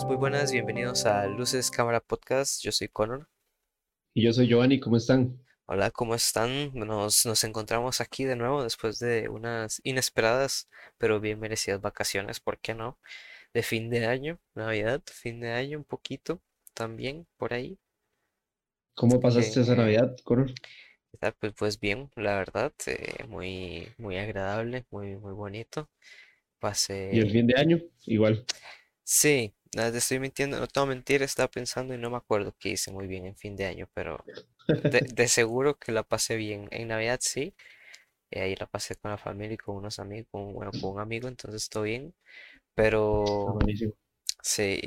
todos, muy buenas, bienvenidos a Luces Cámara Podcast. Yo soy Connor. Y yo soy Giovanni, ¿cómo están? Hola, ¿cómo están? Nos, nos encontramos aquí de nuevo después de unas inesperadas pero bien merecidas vacaciones, ¿por qué no? De fin de año, Navidad, fin de año un poquito también por ahí. ¿Cómo pasaste esa Navidad, Connor? Pues, pues bien, la verdad, eh, muy, muy agradable, muy, muy bonito. Pasé... ¿Y el fin de año? Igual. Sí, nada, te estoy mintiendo, no te voy a mentir, estaba pensando y no me acuerdo qué hice muy bien en fin de año, pero de, de seguro que la pasé bien. En Navidad sí, eh, ahí la pasé con la familia y con unos amigos, con, bueno, con un amigo, entonces todo bien. Pero sí,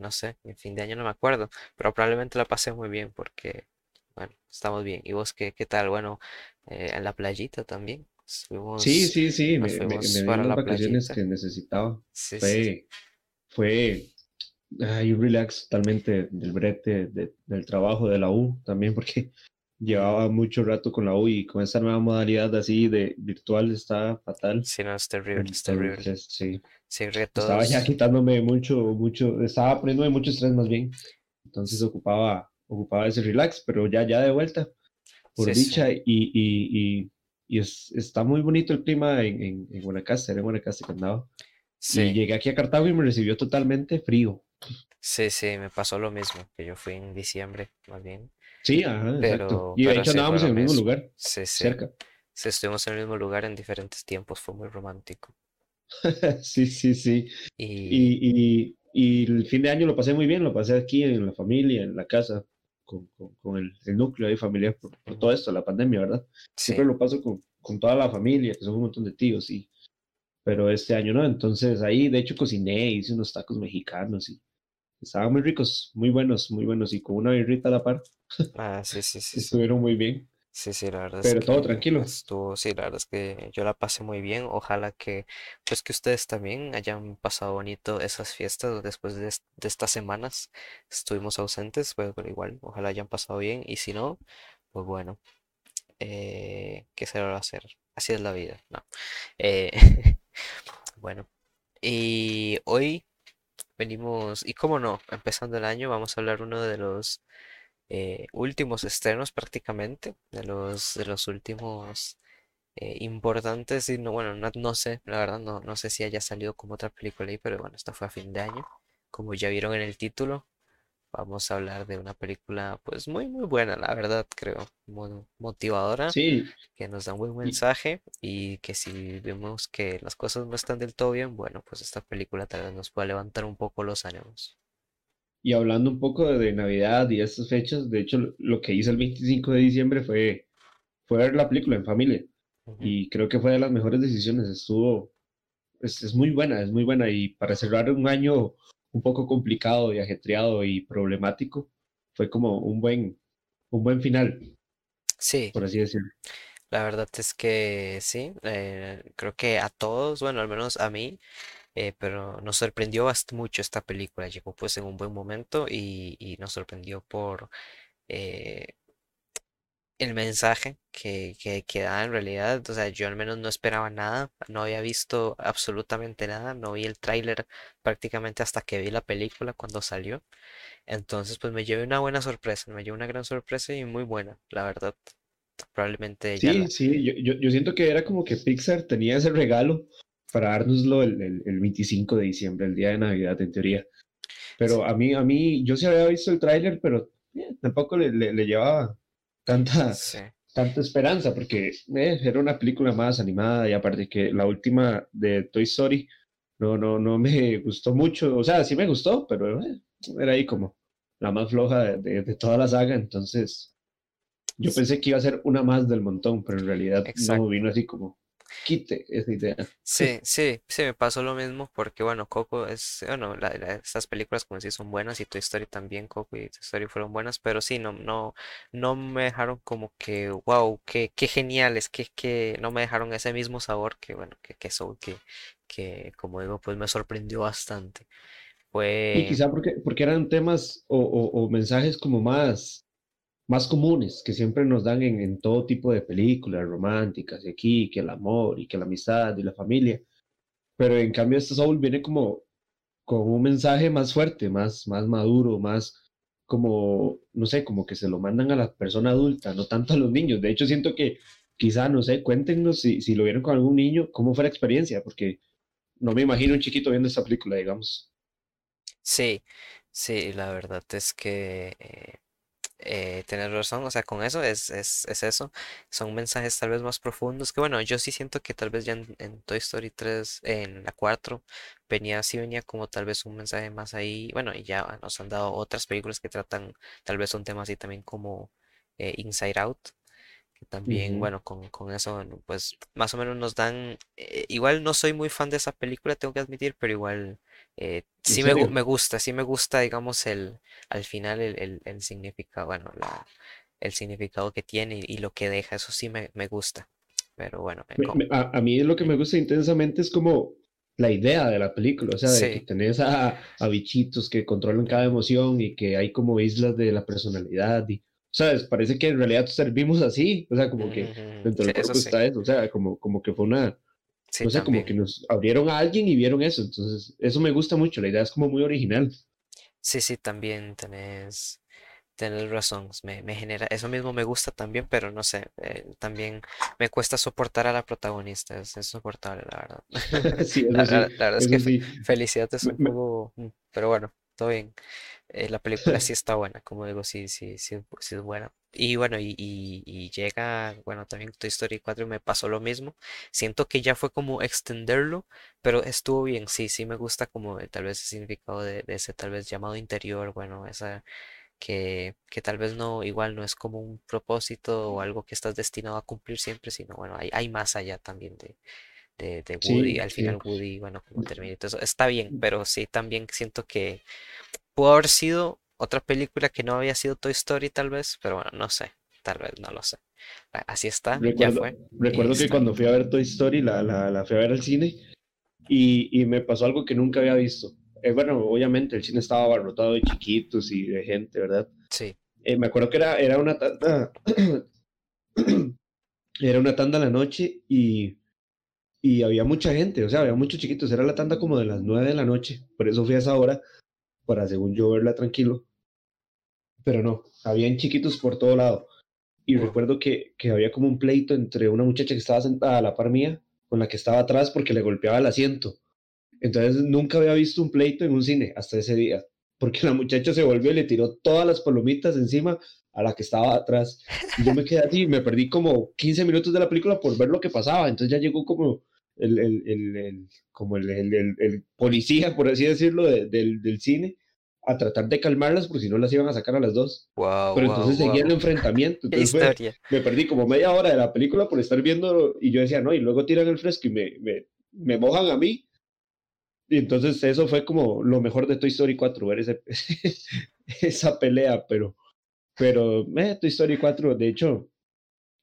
no sé, en fin de año no me acuerdo, pero probablemente la pasé muy bien porque, bueno, estamos bien. ¿Y vos qué, qué tal? Bueno, eh, en la playita también. Sí, sí, sí, me, me, me para las vacaciones playita. que necesitaba. Sí, sí, sí. Fue, fue ay, un relax totalmente del brete, de- del trabajo de la U también, porque llevaba mucho rato con la U y con esta nueva modalidad así de virtual está fatal. Sí, no, es terrible, es terrible. Sí, Sí, que estaba ya todos. quitándome mucho, mucho, estaba poniéndome mucho estrés más bien. Entonces ocupaba, ocupaba ese relax, pero ya, ya de vuelta, por Sí, sí. dicha, y, y, y, y es- está muy bonito el clima en, en, en Guanacaste, era en Guanacaste que andaba. Y Sí, llegué aquí a Cartago y me recibió totalmente frío. Sí, sí, me pasó lo mismo, que yo fui en diciembre, más bien. Sí, ajá, exacto. Pero, Y de hecho andábamos en el mismo lugar, Sí, sí. cerca. Sí, estuvimos en el mismo lugar en diferentes tiempos, fue muy romántico. Sí, sí, sí. Y Y, y, y el fin de año lo pasé muy bien, lo pasé aquí en la familia, en la casa, con, con, con el, el núcleo de familia por, por todo esto, la pandemia, ¿verdad? Siempre sí, lo paso con, con toda la familia, que son un montón de tíos, y, pero este año no. Entonces ahí, de hecho, cociné, hice unos tacos mexicanos y estaban muy ricos, muy buenos, muy buenos, y con una birrita a la par, ah, sí, sí, sí, sí. estuvieron muy bien, Sí, sí, la verdad es pero todo tranquilo. estuvo, sí, la verdad es que yo la pasé muy bien. Ojalá que, pues que ustedes también hayan pasado bonito esas fiestas después de, es- de estas semanas. Estuvimos ausentes, pues, pero igual, ojalá hayan pasado bien. Y si no, pues bueno, eh, ¿qué se va a hacer? Así es la vida, ¿no? Eh, bueno, y hoy venimos, y cómo no, empezando el año, vamos a hablar uno de los eh, últimos estrenos prácticamente, de los, de los últimos eh, importantes, y no, bueno, no, no sé, la verdad no, no sé si haya salido como otra película ahí, pero bueno, esta fue a fin de año. Como ya vieron en el título, vamos a hablar de una película pues muy muy buena, la verdad, creo, muy motivadora, Sí, que nos da un buen mensaje y que si vemos que las cosas no están del todo bien, bueno, pues esta película tal vez nos pueda levantar un poco los ánimos. y hablando un poco de, Navidad y estas fechas, de hecho, lo, que hice el 25 de diciembre fue, fue ver la película en familia. Ujú. y creo que fue de las mejores decisiones. Estuvo, es, es muy buena, es muy buena y para cerrar un año un poco complicado y ajetreado y problemático, fue como un buen, un buen final, Sí, por así decirlo. La verdad es que sí, eh, creo que a todos, bueno, al menos a mí, eh, pero nos sorprendió bast- mucho esta película, llegó pues en un buen momento y, y nos sorprendió por eh, el mensaje que, que, que da en realidad, o sea, yo al menos no esperaba nada, no había visto absolutamente nada, no vi el tráiler prácticamente hasta que vi la película cuando salió, entonces pues me llevé una buena sorpresa, me llevé una gran sorpresa y muy buena, la verdad, probablemente ya Sí, la... sí, yo, yo, yo siento que era como que Pixar tenía ese regalo para dárnoslo el, el, el 25 de diciembre, el día de Navidad en teoría. Pero a mí, a mí, yo sí había visto el tráiler, pero eh, tampoco le, le, le llevaba tanta, Sí. tanta esperanza, porque eh, era una película más animada y aparte que la última de Toy Story no, no, no me gustó mucho, o sea, sí me gustó, pero eh, era ahí como la más floja de, de, de toda la saga, entonces yo Sí, pensé que iba a ser una más del montón, pero en realidad no vino así como quite esa idea. Sí, sí, sí, me pasó lo mismo porque, bueno, Coco es, bueno, la, la- estas películas como sí son buenas y Toy Story también, Coco y Toy Story fueron buenas, pero sí, no, no, no me dejaron como que, wow, qué, qué geniales, que, que no me dejaron ese mismo sabor que, bueno, que, que Soul, que, que, como digo, pues me sorprendió bastante. Y Fue, quizá porque, porque eran temas o, o, o mensajes como más más comunes que siempre nos dan en, todo tipo de películas románticas, y aquí, que el amor y que la amistad y la familia. Pero en cambio, este Soul viene como, con un mensaje más fuerte, más, más maduro, más como, no sé, como que se lo mandan a la persona adulta, no tanto a los niños. De hecho, siento que quizá, no sé, cuéntenos si, si lo vieron con algún niño, cómo fue la experiencia, porque no me imagino un chiquito viendo esta película, digamos. Sí, sí, la verdad es que eh, eh, tener razón, o sea, con eso es, es, es eso, son mensajes tal vez más profundos, que bueno, yo sí siento que tal vez ya en, en Toy Story 3, en la 4, venía, sí venía como tal vez un mensaje más ahí, bueno, y ya nos han dado otras películas que tratan tal vez un tema así también como eh, Inside Out, que también, bueno, con, con eso, pues más o menos nos dan, eh, igual no soy muy fan de esa película, tengo que admitir, pero igual eh, ¿En sí me, me gusta, sí me gusta, digamos, el, al final el, el, el significado, bueno, la, el significado que tiene y, y lo que deja, eso sí me, me gusta, pero bueno, me a, a mí lo que me gusta intensamente es como la idea de la película, o sea, de que sí, tenés a, a bichitos que controlan cada emoción y que hay como islas de la personalidad y, ¿sabes? Parece que en realidad servimos así, o sea, como que dentro sí, del eso cuerpo sí, está eso, o sea, como, como que fue una, sí no sé, como que también. nos abrieron a alguien y vieron eso, entonces eso me gusta mucho, la idea es como muy original. Sí, sí, también tenés, tenés razón. Me, me genera, eso mismo me gusta también, pero no sé, eh, también me cuesta soportar a la protagonista, es insoportable, la verdad. Sí, La, sí, la verdad es que sí. Felicidad es un me- poco, mm, pero bueno, todo bien. Eh, la película sí está buena, como digo, sí, sí, sí, sí es buena. Y bueno, y, y, y llega, bueno, también Toy Story 4 me pasó lo mismo. Siento que ya fue como extenderlo, pero estuvo bien, sí, sí me gusta como tal vez el significado de, de ese tal vez llamado interior, bueno, esa que, que tal vez no, igual no es como un propósito o algo que estás destinado a cumplir siempre, sino bueno, hay, hay más allá también de, de, de Woody. sí, Al sí. final Woody, bueno, como termina y todo eso, está bien, pero sí también siento que pudo haber sido otra película que no había sido Toy Story tal vez, pero bueno, no sé, tal vez, no lo sé. A- Así está, ya fue recuerdo que está cuando fui a ver Toy Story, la, la, la fui a ver al cine y, y me pasó algo que nunca había visto. Eh, bueno, obviamente el cine estaba abarrotado de chiquitos y de gente, ¿verdad? Sí. Eh, me acuerdo que era, era una tanda, era una tanda a la noche y, y había mucha gente, o sea, había muchos chiquitos, era la tanda como de las nueve de la noche, por eso fui a esa hora, para según yo verla tranquilo, pero no, habían chiquitos por todo lado. Y recuerdo que, que había como un pleito entre una muchacha que estaba sentada a la par mía con la que estaba atrás porque le golpeaba el asiento. Entonces nunca había visto un pleito en un cine hasta ese día, porque la muchacha se volvió y le tiró todas las palomitas encima a la que estaba atrás. Y yo me quedé así, me perdí como 15 minutos de la película por ver lo que pasaba. Entonces ya llegó como el, el, el, el como el, policía, por así decirlo, de, del, del cine a tratar de calmarlas porque si no las iban a sacar a las dos. Wow, Pero wow, entonces seguía el wow. enfrentamiento, entonces fue, me perdí como media hora de la película por estar viendo y yo decía, no, y luego tiran el fresco y me, me, me mojan a mí. Y entonces eso fue como lo mejor de Toy Story 4, ver ese, esa pelea, pero, pero eh, Toy Story 4, de hecho,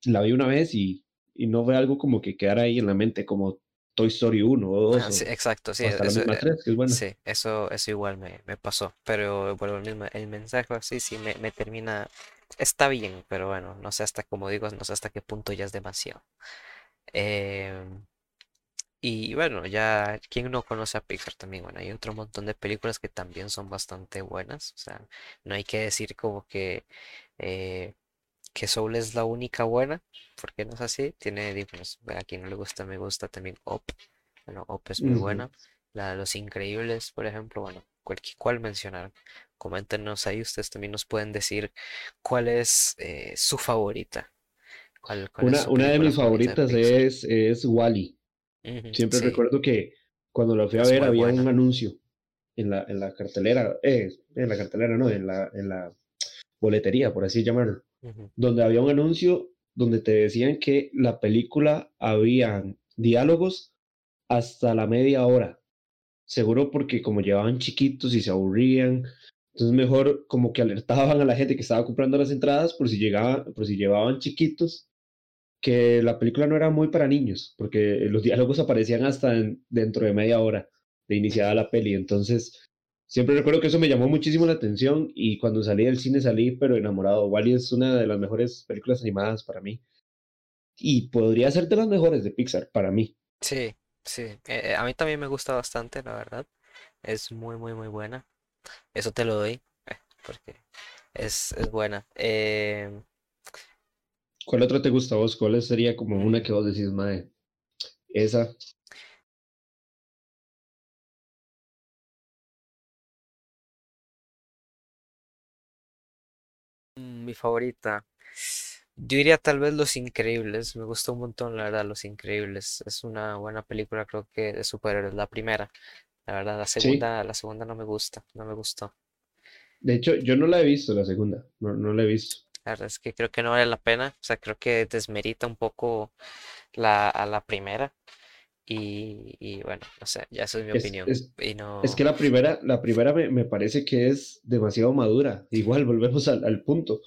la vi una vez y, y no fue algo como que quedara ahí en la mente como Toy Story 1 o 2 Ah, sí, exacto, sí, o hasta la eso, misma eh, 3, que es buena. sí, eso, eso igual me, me pasó, pero bueno, el mismo, el mensaje así sí me, me termina, está bien, pero bueno, no sé hasta, como digo, no sé hasta qué punto ya es demasiado. Em, y bueno, ya, ¿quién no conoce a Pixar también? Bueno, hay otro montón de películas que también son bastante buenas, o sea, no hay que decir como que, eh, que Soul es la única buena, porque no es así, tiene, di- pues, a quien no le gusta, me gusta también Up. Bueno, Up es muy buena. La de Los Increíbles, por ejemplo, bueno, cualquier cual mencionar. Coméntenos ahí, ustedes también nos pueden decir cuál es eh, su favorita, cuál, cuál es Una, su una de mis de favoritas es, es Wally. Siempre sí, recuerdo que cuando la fui a es ver había un anuncio en la, en la cartelera, eh, en la cartelera no, en la, en la boletería, por así llamarlo, Donde había un anuncio donde te decían que la película habían diálogos hasta la media hora. Seguro porque como llevaban chiquitos y se aburrían, entonces mejor como que alertaban a la gente que estaba comprando las entradas por si llegaban, por si llevaban chiquitos, que la película no era muy para niños, porque los diálogos aparecían hasta en- dentro de media hora de iniciada la peli. Entonces, siempre recuerdo que eso me llamó muchísimo la atención y cuando salí del cine salí pero enamorado. Wally es una de las mejores películas animadas para mí y podría ser de las mejores de Pixar para mí. Sí, sí. eh, eh, a mí también me gusta bastante, la verdad. Es muy, muy, muy buena. Eso te lo doy, eh, porque es, es buena. Em, ¿Cuál otro te gusta a vos? ¿Cuál sería como una que vos decís, mae, esa? Mi favorita. Yo diría tal vez Los Increíbles. Me gustó un montón, la verdad, Los Increíbles. Es una buena película, creo que de superhéroes. La primera. La verdad, la Sí. segunda, la segunda no me gusta, no me gustó. De hecho, yo no la he visto, la segunda. No, no la he visto. La verdad es que creo que no vale la pena. O sea, creo que desmerita un poco la, a la primera. Y, y bueno, no sé, ya eso es mi Es, opinión. es, Y es no. que la primera, la primera me, me parece que es demasiado madura. Igual, volvemos al, al punto.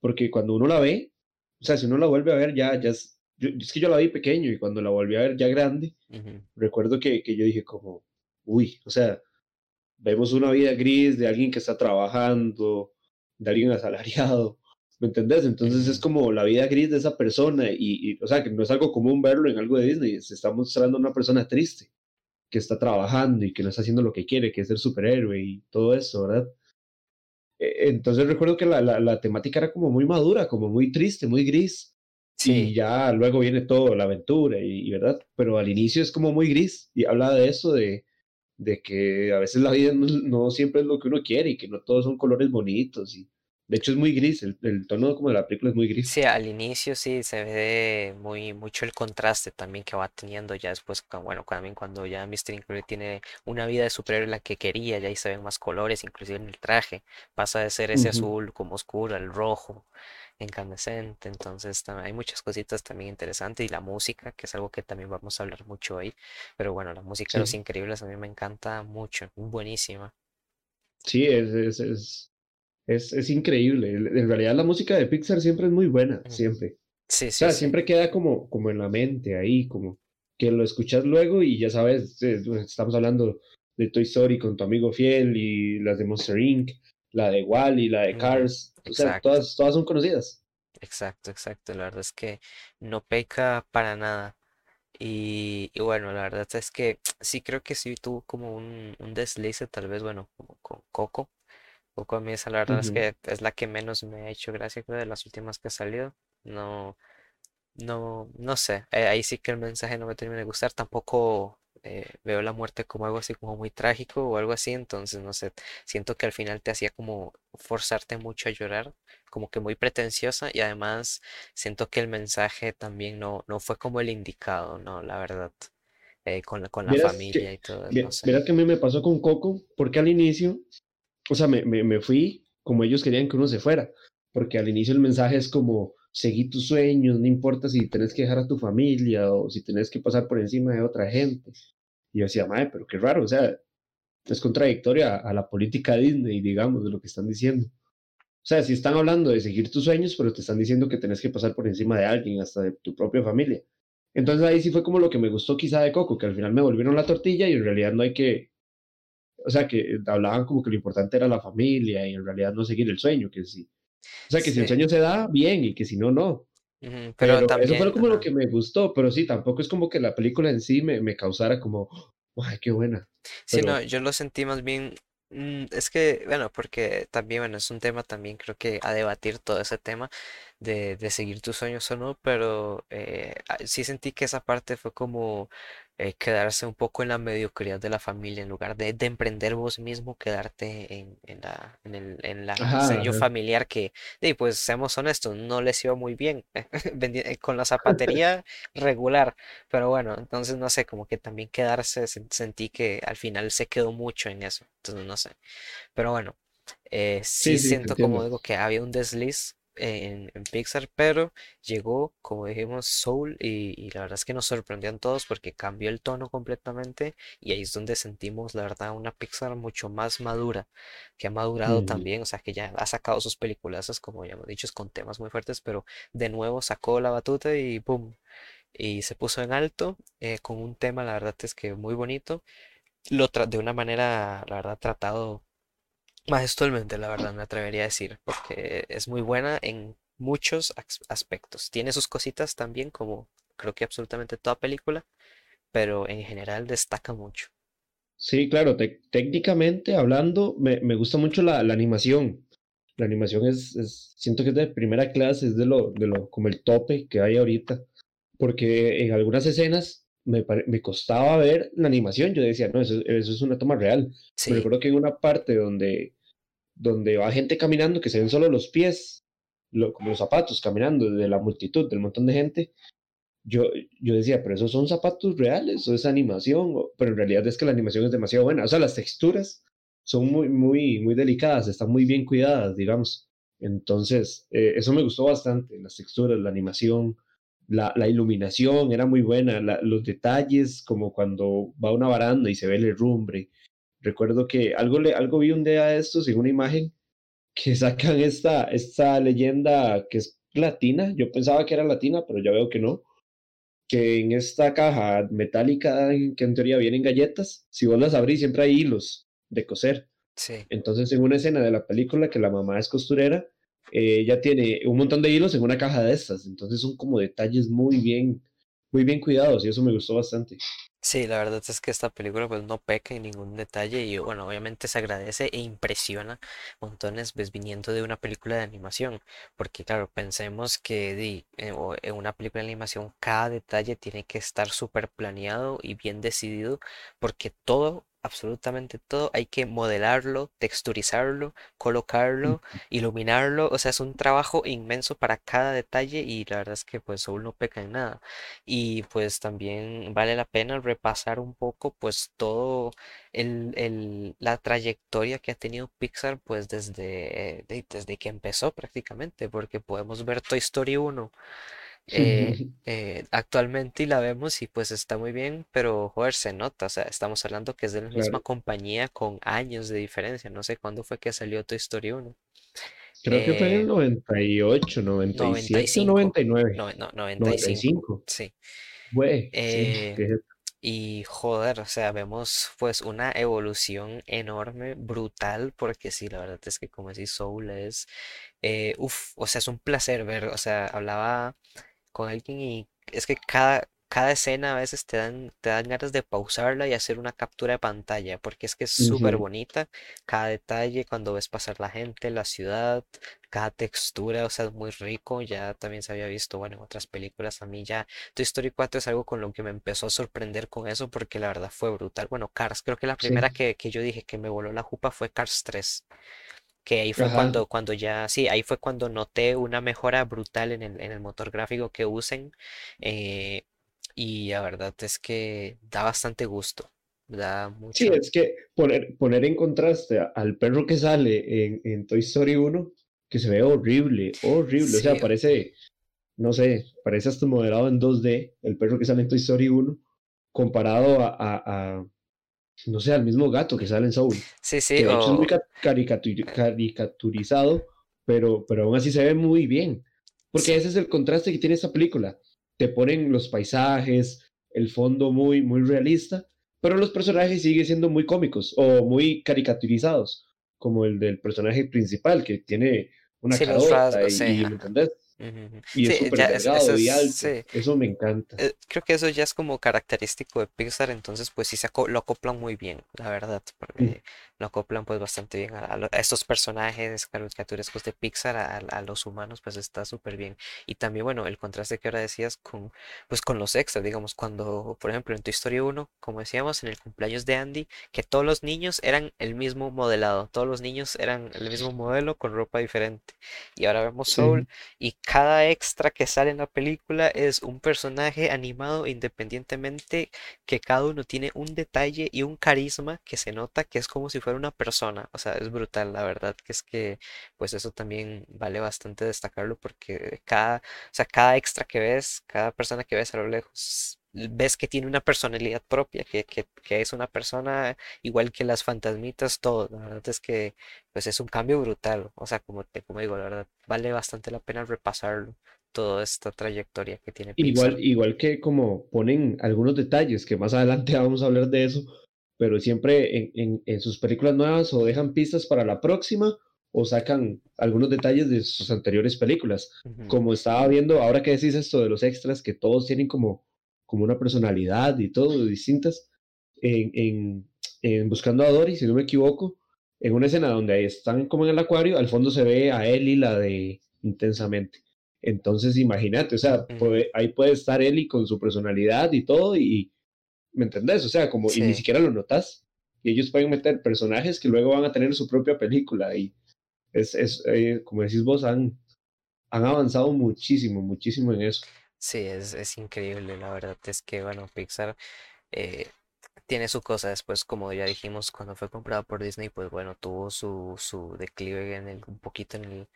Porque cuando uno la ve, o sea, si uno la vuelve a ver, ya, ya es, yo- es que yo la vi pequeño y cuando la volví a ver ya grande, recuerdo que, que yo dije como, uy, o sea, vemos una vida gris de alguien que está trabajando, de alguien asalariado, ¿me entendés? Entonces es como la vida gris de esa persona y, y, o sea, que no es algo común verlo en algo de Disney, se está mostrando una persona triste, que está trabajando y que no está haciendo lo que quiere, que es ser superhéroe y todo eso, ¿verdad? Eh, Entonces recuerdo que la, la, la temática era como muy madura, como muy triste, muy gris, y Sí, ya luego viene todo, la aventura, y, y ¿verdad? Pero al inicio es como muy gris, y habla de eso, de, de que a veces la vida no, no siempre es lo que uno quiere, y que no todos son colores bonitos, y de hecho es muy gris, el, el tono como de la película es muy Sí, gris. al inicio sí se ve muy mucho el contraste también que va teniendo ya después, bueno, también cuando ya Mr. Increíble tiene una vida de superhéroe la que quería, ya ahí se ven más colores, inclusive en el traje, pasa de ser ese azul como oscuro al rojo, incandescente, entonces hay muchas cositas también interesantes y la música, que es algo que también vamos a hablar mucho hoy, pero bueno, la música de Los Sí, Increíbles a mí me encanta mucho, buenísima. sí, es, es, es, es, es increíble. En realidad la música de Pixar siempre es muy buena, siempre. Sí, O sí, sea, sí. siempre queda como, como en la mente ahí, como que lo escuchas luego y ya sabes, eh, estamos hablando de Toy Story con tu amigo fiel y las de Monster Inc., la de Wall-E, la de Cars, o sea, todas, todas son conocidas. Exacto, exacto. La verdad es que no peca para nada. Y, y bueno, la verdad es que sí creo que sí tuvo como un, un deslice, tal vez, bueno, como con Coco. Coco a mí esa la verdad es Ujú. que es la que menos me ha hecho gracia, creo, de las últimas que ha salido. No, no, no sé, eh, ahí sí que el mensaje no me termina de gustar, tampoco eh, veo la muerte como algo así como muy trágico o algo así, entonces no sé, siento que al final te hacía como forzarte mucho a llorar, como que muy pretenciosa y además siento que el mensaje también no, no fue como el indicado, no, la verdad, eh, con la, con la familia que, y todo, no vie- sé. que a mí me pasó con Coco, porque al inicio, o sea, me, me, me fui como ellos querían que uno se fuera, porque al inicio el mensaje es como, seguí tus sueños, no importa si tenés que dejar a tu familia o si tenés que pasar por encima de otra gente. Y yo decía, madre, pero qué raro, o sea, es contradictoria a, la política Disney, digamos, de lo que están diciendo. O sea, si están hablando de seguir tus sueños, pero te están diciendo que tenés que pasar por encima de alguien, hasta de tu propia familia. Entonces ahí sí fue como lo que me gustó quizá de Coco, que al final me volvieron la tortilla y en realidad no hay que, o sea, que hablaban como que lo importante era la familia y en realidad no seguir el sueño, que sí. O sea, que si el sueño se da, bien, y que si no, no. pero Pero eso fue como lo que me gustó, pero sí, tampoco es como que la película en sí me, me causara como, ay, qué buena. Sí, no, yo lo sentí más bien, mm, es que, bueno, porque también, bueno, es un tema también creo que a debatir todo ese tema de, de seguir tus sueños o no, pero eh, ah, sí sentí que esa parte fue como eh, quedarse un poco en la mediocridad de la familia, en lugar de, de emprender vos mismo, quedarte en, en la, en el, en la ajá, sello familiar que, y pues seamos honestos, no les iba muy bien, eh, con la zapatería regular. Pero bueno, entonces no sé, como que también quedarse, sen- sentí que al final se quedó mucho en eso, entonces no sé. Pero bueno, eh, sí Sí, sí, siento como digo que había un desliz en, en Pixar, pero llegó, como dijimos, Soul y, y la verdad es que nos sorprendieron todos porque cambió el tono completamente y ahí es donde sentimos, la verdad, una Pixar mucho más madura, que ha madurado también, o sea, que ya ha sacado sus peliculazas, como ya hemos dicho, con temas muy fuertes, pero de nuevo sacó la batuta y ¡boom! y se puso en alto eh, con un tema, la verdad es que muy bonito. Lo de una manera, la verdad, tratado majestuosamente, la verdad, me atrevería a decir, porque es muy buena en muchos aspectos. Tiene sus cositas también, como creo que absolutamente toda película, pero en general destaca mucho. Sí, claro, técnicamente hablando, me, me gusta mucho la, la, animación. La animación es, es, siento que es de primera clase, es de lo, de lo, como el tope que hay ahorita, porque en algunas escenas me, me costaba ver la animación, yo decía, no, eso, eso es una toma real. Sí. Pero creo que en una parte donde, donde va gente caminando, que se ven solo los pies, lo, como los zapatos caminando de la multitud, del montón de gente, yo, yo decía, pero esos son zapatos reales o es animación, pero en realidad es que la animación es demasiado buena, o sea, las texturas son muy, muy, muy delicadas, están muy bien cuidadas, digamos. Entonces, eh, eso me gustó bastante, las texturas, la animación, la, la iluminación era muy buena, la, los detalles, como cuando va a una baranda y se ve el herrumbre. Recuerdo que algo, le, algo vi un día de estos en una imagen que sacan esta, esta leyenda que es latina, yo pensaba que era latina, pero ya veo que no, que en esta caja metálica que en teoría vienen galletas, si vos las abrís siempre hay hilos de coser. Sí. Entonces en una escena de la película que la mamá es costurera, ella tiene un montón de hilos en una caja de estas, entonces son como detalles muy bien, muy bien cuidados y eso me gustó bastante. Sí, la verdad es que esta película pues no peca en ningún detalle y bueno, obviamente se agradece e impresiona montones ves viniendo de una película de animación, porque claro, pensemos que di, en una película de animación cada detalle tiene que estar súper planeado y bien decidido, porque todo absolutamente todo, hay que modelarlo, texturizarlo, colocarlo, iluminarlo, o sea, es un trabajo inmenso para cada detalle y la verdad es que pues Soul no peca en nada. Y pues también vale la pena repasar un poco pues todo el, el, la trayectoria que ha tenido Pixar pues desde, desde que empezó prácticamente, porque podemos ver Toy Story 1 eh, eh, actualmente y la vemos y pues está muy bien, pero joder, se nota, o sea, estamos hablando que es de la misma compañía con años de diferencia, no sé cuándo fue que salió Toy Story 1. Creo que fue en el 98, 97, 99. No, no, 95. Sí. Güey, eh, y joder, o sea, vemos pues una evolución enorme, brutal, porque sí, la verdad es que como decís, Soul es, eh, uff, o sea, es un placer ver, o sea, hablaba con alguien y es que cada, cada escena a veces te dan, te dan ganas de pausarla y hacer una captura de pantalla, porque es que es súper bonita, cada detalle, cuando ves pasar la gente, la ciudad, cada textura, o sea, es muy rico, ya también se había visto, bueno, en otras películas, a mí ya Toy Story 4 es algo con lo que me empezó a sorprender con eso, porque la verdad fue brutal, bueno, Cars, creo que la primera que, que yo dije que me voló la jupa fue Cars 3 que ahí fue cuando, cuando ya, sí, ahí fue cuando noté una mejora brutal en el, en el motor gráfico que usen. Eh, y la verdad es que da bastante gusto. Da mucho. Sí, es que poner, poner en contraste al perro que sale en, en Toy Story 1, que se ve horrible, horrible. O sea, parece, no sé, parece hasta moderado en 2D, el perro que sale en Toy Story 1, comparado a no sé, al mismo gato que sale en Soul. Sí, sí. Que de hecho es muy caricaturizado, pero, pero aún así se ve muy bien. Porque ese es el contraste que tiene esta película. Te ponen los paisajes, el fondo muy, muy realista, pero los personajes siguen siendo muy cómicos o muy caricaturizados, como el del personaje principal que tiene una sí, carota y, ¿me entendés? Y es súper delgado y alto. Eso me encanta. Eh, creo que eso ya es como característico de Pixar, entonces pues sí se lo acoplan muy bien, la verdad, porque lo acoplan pues bastante bien a, estos personajes caricaturescos de Pixar, a, los humanos, pues está súper bien. Y también, bueno, el contraste que ahora decías con, pues con los extras, digamos, cuando, por ejemplo, en tu historia 1, como decíamos, en el cumpleaños de Andy, que todos los niños eran el mismo modelado, todos los niños eran el mismo modelo con ropa diferente. Y ahora vemos Soul y cada extra que sale en la película es un personaje animado independientemente que cada uno tiene un detalle y un carisma que se nota que es como si fuera una persona. O sea, es brutal, la verdad que es que pues eso también vale bastante destacarlo porque cada, o sea, cada extra que ves, cada persona que ves a lo lejos ves que tiene una personalidad propia, que, que, que, es una persona igual que las fantasmitas, todo. La verdad es que pues es un cambio brutal. O sea, como te como digo, la verdad, vale bastante la pena repasarlo, toda esta trayectoria que tiene Pixar. Igual, igual que como ponen algunos detalles, que más adelante vamos a hablar de eso, pero siempre en, en, en sus películas nuevas o dejan pistas para la próxima o sacan algunos detalles de sus anteriores películas. Como estaba viendo, ahora que decís esto de los extras, que todos tienen como como una personalidad y todo, distintas. En, en, en Buscando a Dory, si no me equivoco, en una escena donde están como en el acuario, al fondo se ve a Ellie, la de Intensamente. Entonces, imagínate, o sea, ahí puede estar Ellie con su personalidad y todo, y, ¿me entendés? O sea, como, y ni siquiera lo notas. Y ellos pueden meter personajes que luego van a tener su propia película. Y es, es eh, como decís vos, han, han avanzado muchísimo, muchísimo en eso. Sí, es, es increíble, la verdad es que, bueno, Pixar eh, tiene su cosa después, como ya dijimos, cuando fue comprado por Disney, pues bueno, tuvo su, su declive en el, un poquito en el,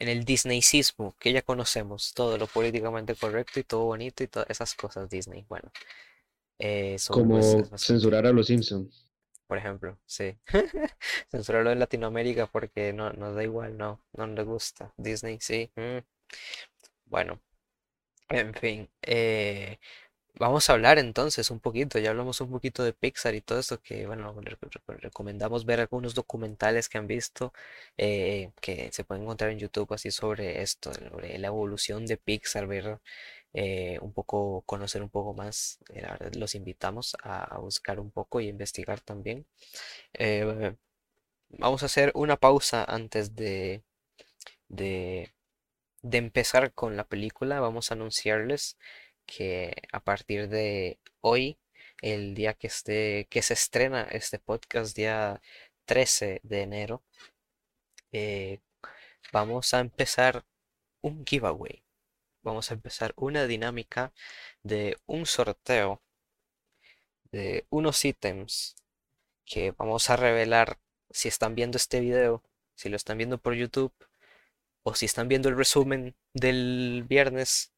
en el Disneycismo, que ya conocemos, todo lo políticamente correcto y todo bonito y todas esas cosas Disney, bueno. Eh, como pues, censurar a los Simpsons. Por ejemplo, sí. Censurarlo en Latinoamérica porque no nos da igual, no, no le gusta. Disney, sí. Mm. Bueno, en fin. Eh, vamos a hablar entonces un poquito, ya hablamos un poquito de Pixar y todo esto que, bueno, recomendamos ver algunos documentales que han visto, eh, que se pueden encontrar en YouTube así sobre esto, sobre la evolución de Pixar, ver eh, un poco, conocer un poco más. los invitamos a, buscar un poco y investigar también. vamos a hacer una pausa antes de, de de empezar con la película, vamos a anunciarles que a partir de hoy, el día que, esté, que se estrena este podcast, día 13 de enero, eh, vamos a empezar un giveaway. Vamos a empezar una dinámica de un sorteo de unos ítems que vamos a revelar si están viendo este video, si lo están viendo por YouTube o si están viendo el resumen del viernes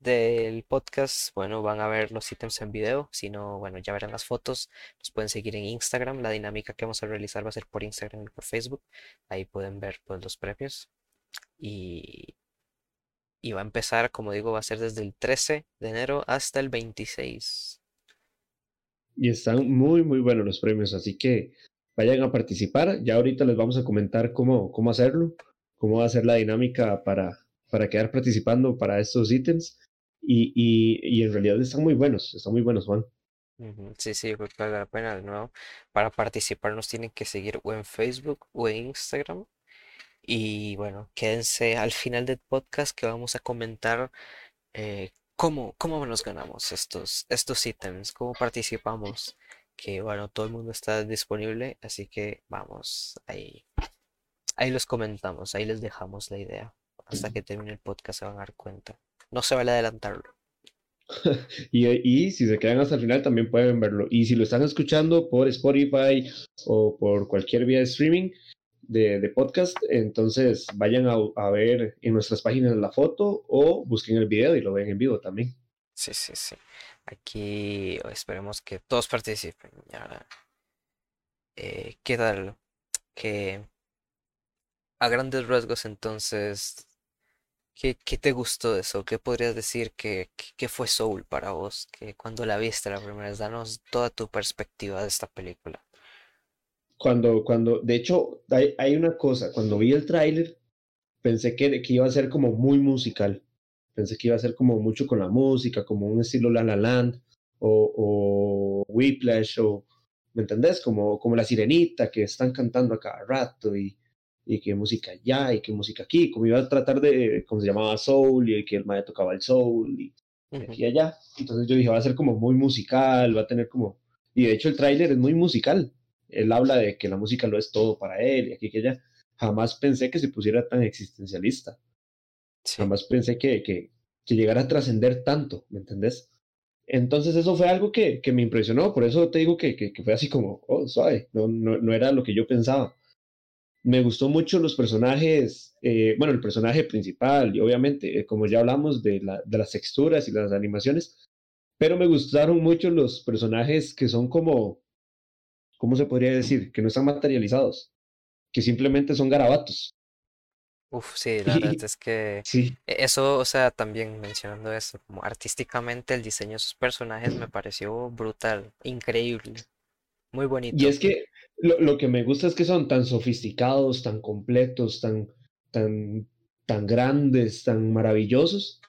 del podcast, bueno, van a ver los ítems en video, si no, bueno, ya verán las fotos, nos pueden seguir en Instagram, la dinámica que vamos a realizar va a ser por Instagram y por Facebook, ahí pueden ver pues los premios. Y, y va a empezar, como digo, va a ser desde el 13 de enero hasta el 26. Y están muy, muy buenos los premios, así que vayan a participar, ya ahorita les vamos a comentar cómo, cómo hacerlo cómo va a ser la dinámica para, para quedar participando para estos ítems. Y, y, en realidad están muy buenos, están muy buenos, Juan. Sí, sí, pues vale la pena de nuevo. Para participar nos tienen que seguir o en Facebook o en Instagram. Y bueno, quédense al final del podcast que vamos a comentar eh, cómo, cómo nos ganamos estos, estos ítems, cómo participamos. Que bueno, todo el mundo está disponible, así que vamos ahí. Ahí los comentamos, ahí les dejamos la idea. Hasta que termine el podcast se van a dar cuenta. No se vale adelantarlo. y, y, si se quedan hasta el final también pueden verlo. Y si lo están escuchando por Spotify o por cualquier vía de streaming de, podcast, entonces vayan a, ver en nuestras páginas la foto o busquen el video y lo ven en vivo también. Sí, sí, sí. Aquí esperemos que todos participen. Ya, eh, ¿Qué tal? Que a grandes rasgos, entonces, ¿qué, qué te gustó de eso? ¿Qué podrías decir que, que, fue Soul para vos? Que cuando la viste la primera vez, danos toda tu perspectiva de esta película. Cuando, cuando, de hecho, hay, hay una cosa, cuando vi el tráiler, pensé que, que iba a ser como muy musical. Pensé que iba a ser como mucho con la música, como un estilo La La Land o, o Whiplash o, ¿me entendés? Como, como La Sirenita, que están cantando a cada rato y, y qué música allá y qué música aquí, como iba a tratar de, como se llamaba soul y que el maestro tocaba el soul y aquí y allá. Entonces yo dije, va a ser como muy musical, va a tener como... Y de hecho el tráiler es muy musical. Él habla de que la música lo es todo para él y aquí y allá. Jamás pensé que se pusiera tan existencialista. Jamás pensé que, que, que llegara a trascender tanto, ¿me entendés? Entonces eso fue algo que, que me impresionó, por eso te digo que, que, que fue así como, oh, suave, no, no, no era lo que yo pensaba me gustó mucho los personajes, eh, bueno, el personaje principal, y obviamente, eh, como ya hablamos de, la, de, las texturas y las animaciones, pero me gustaron mucho los personajes que son como, ¿cómo se podría decir? Que no están materializados, que simplemente son garabatos. Uf, sí, la verdad es que sí. E, eso, o sea, también mencionando eso, como artísticamente el diseño de esos personajes me pareció brutal, increíble, muy bonito. Y es que lo, lo, que me gusta es que son tan sofisticados, tan completos, tan, tan, tan grandes, tan maravillosos,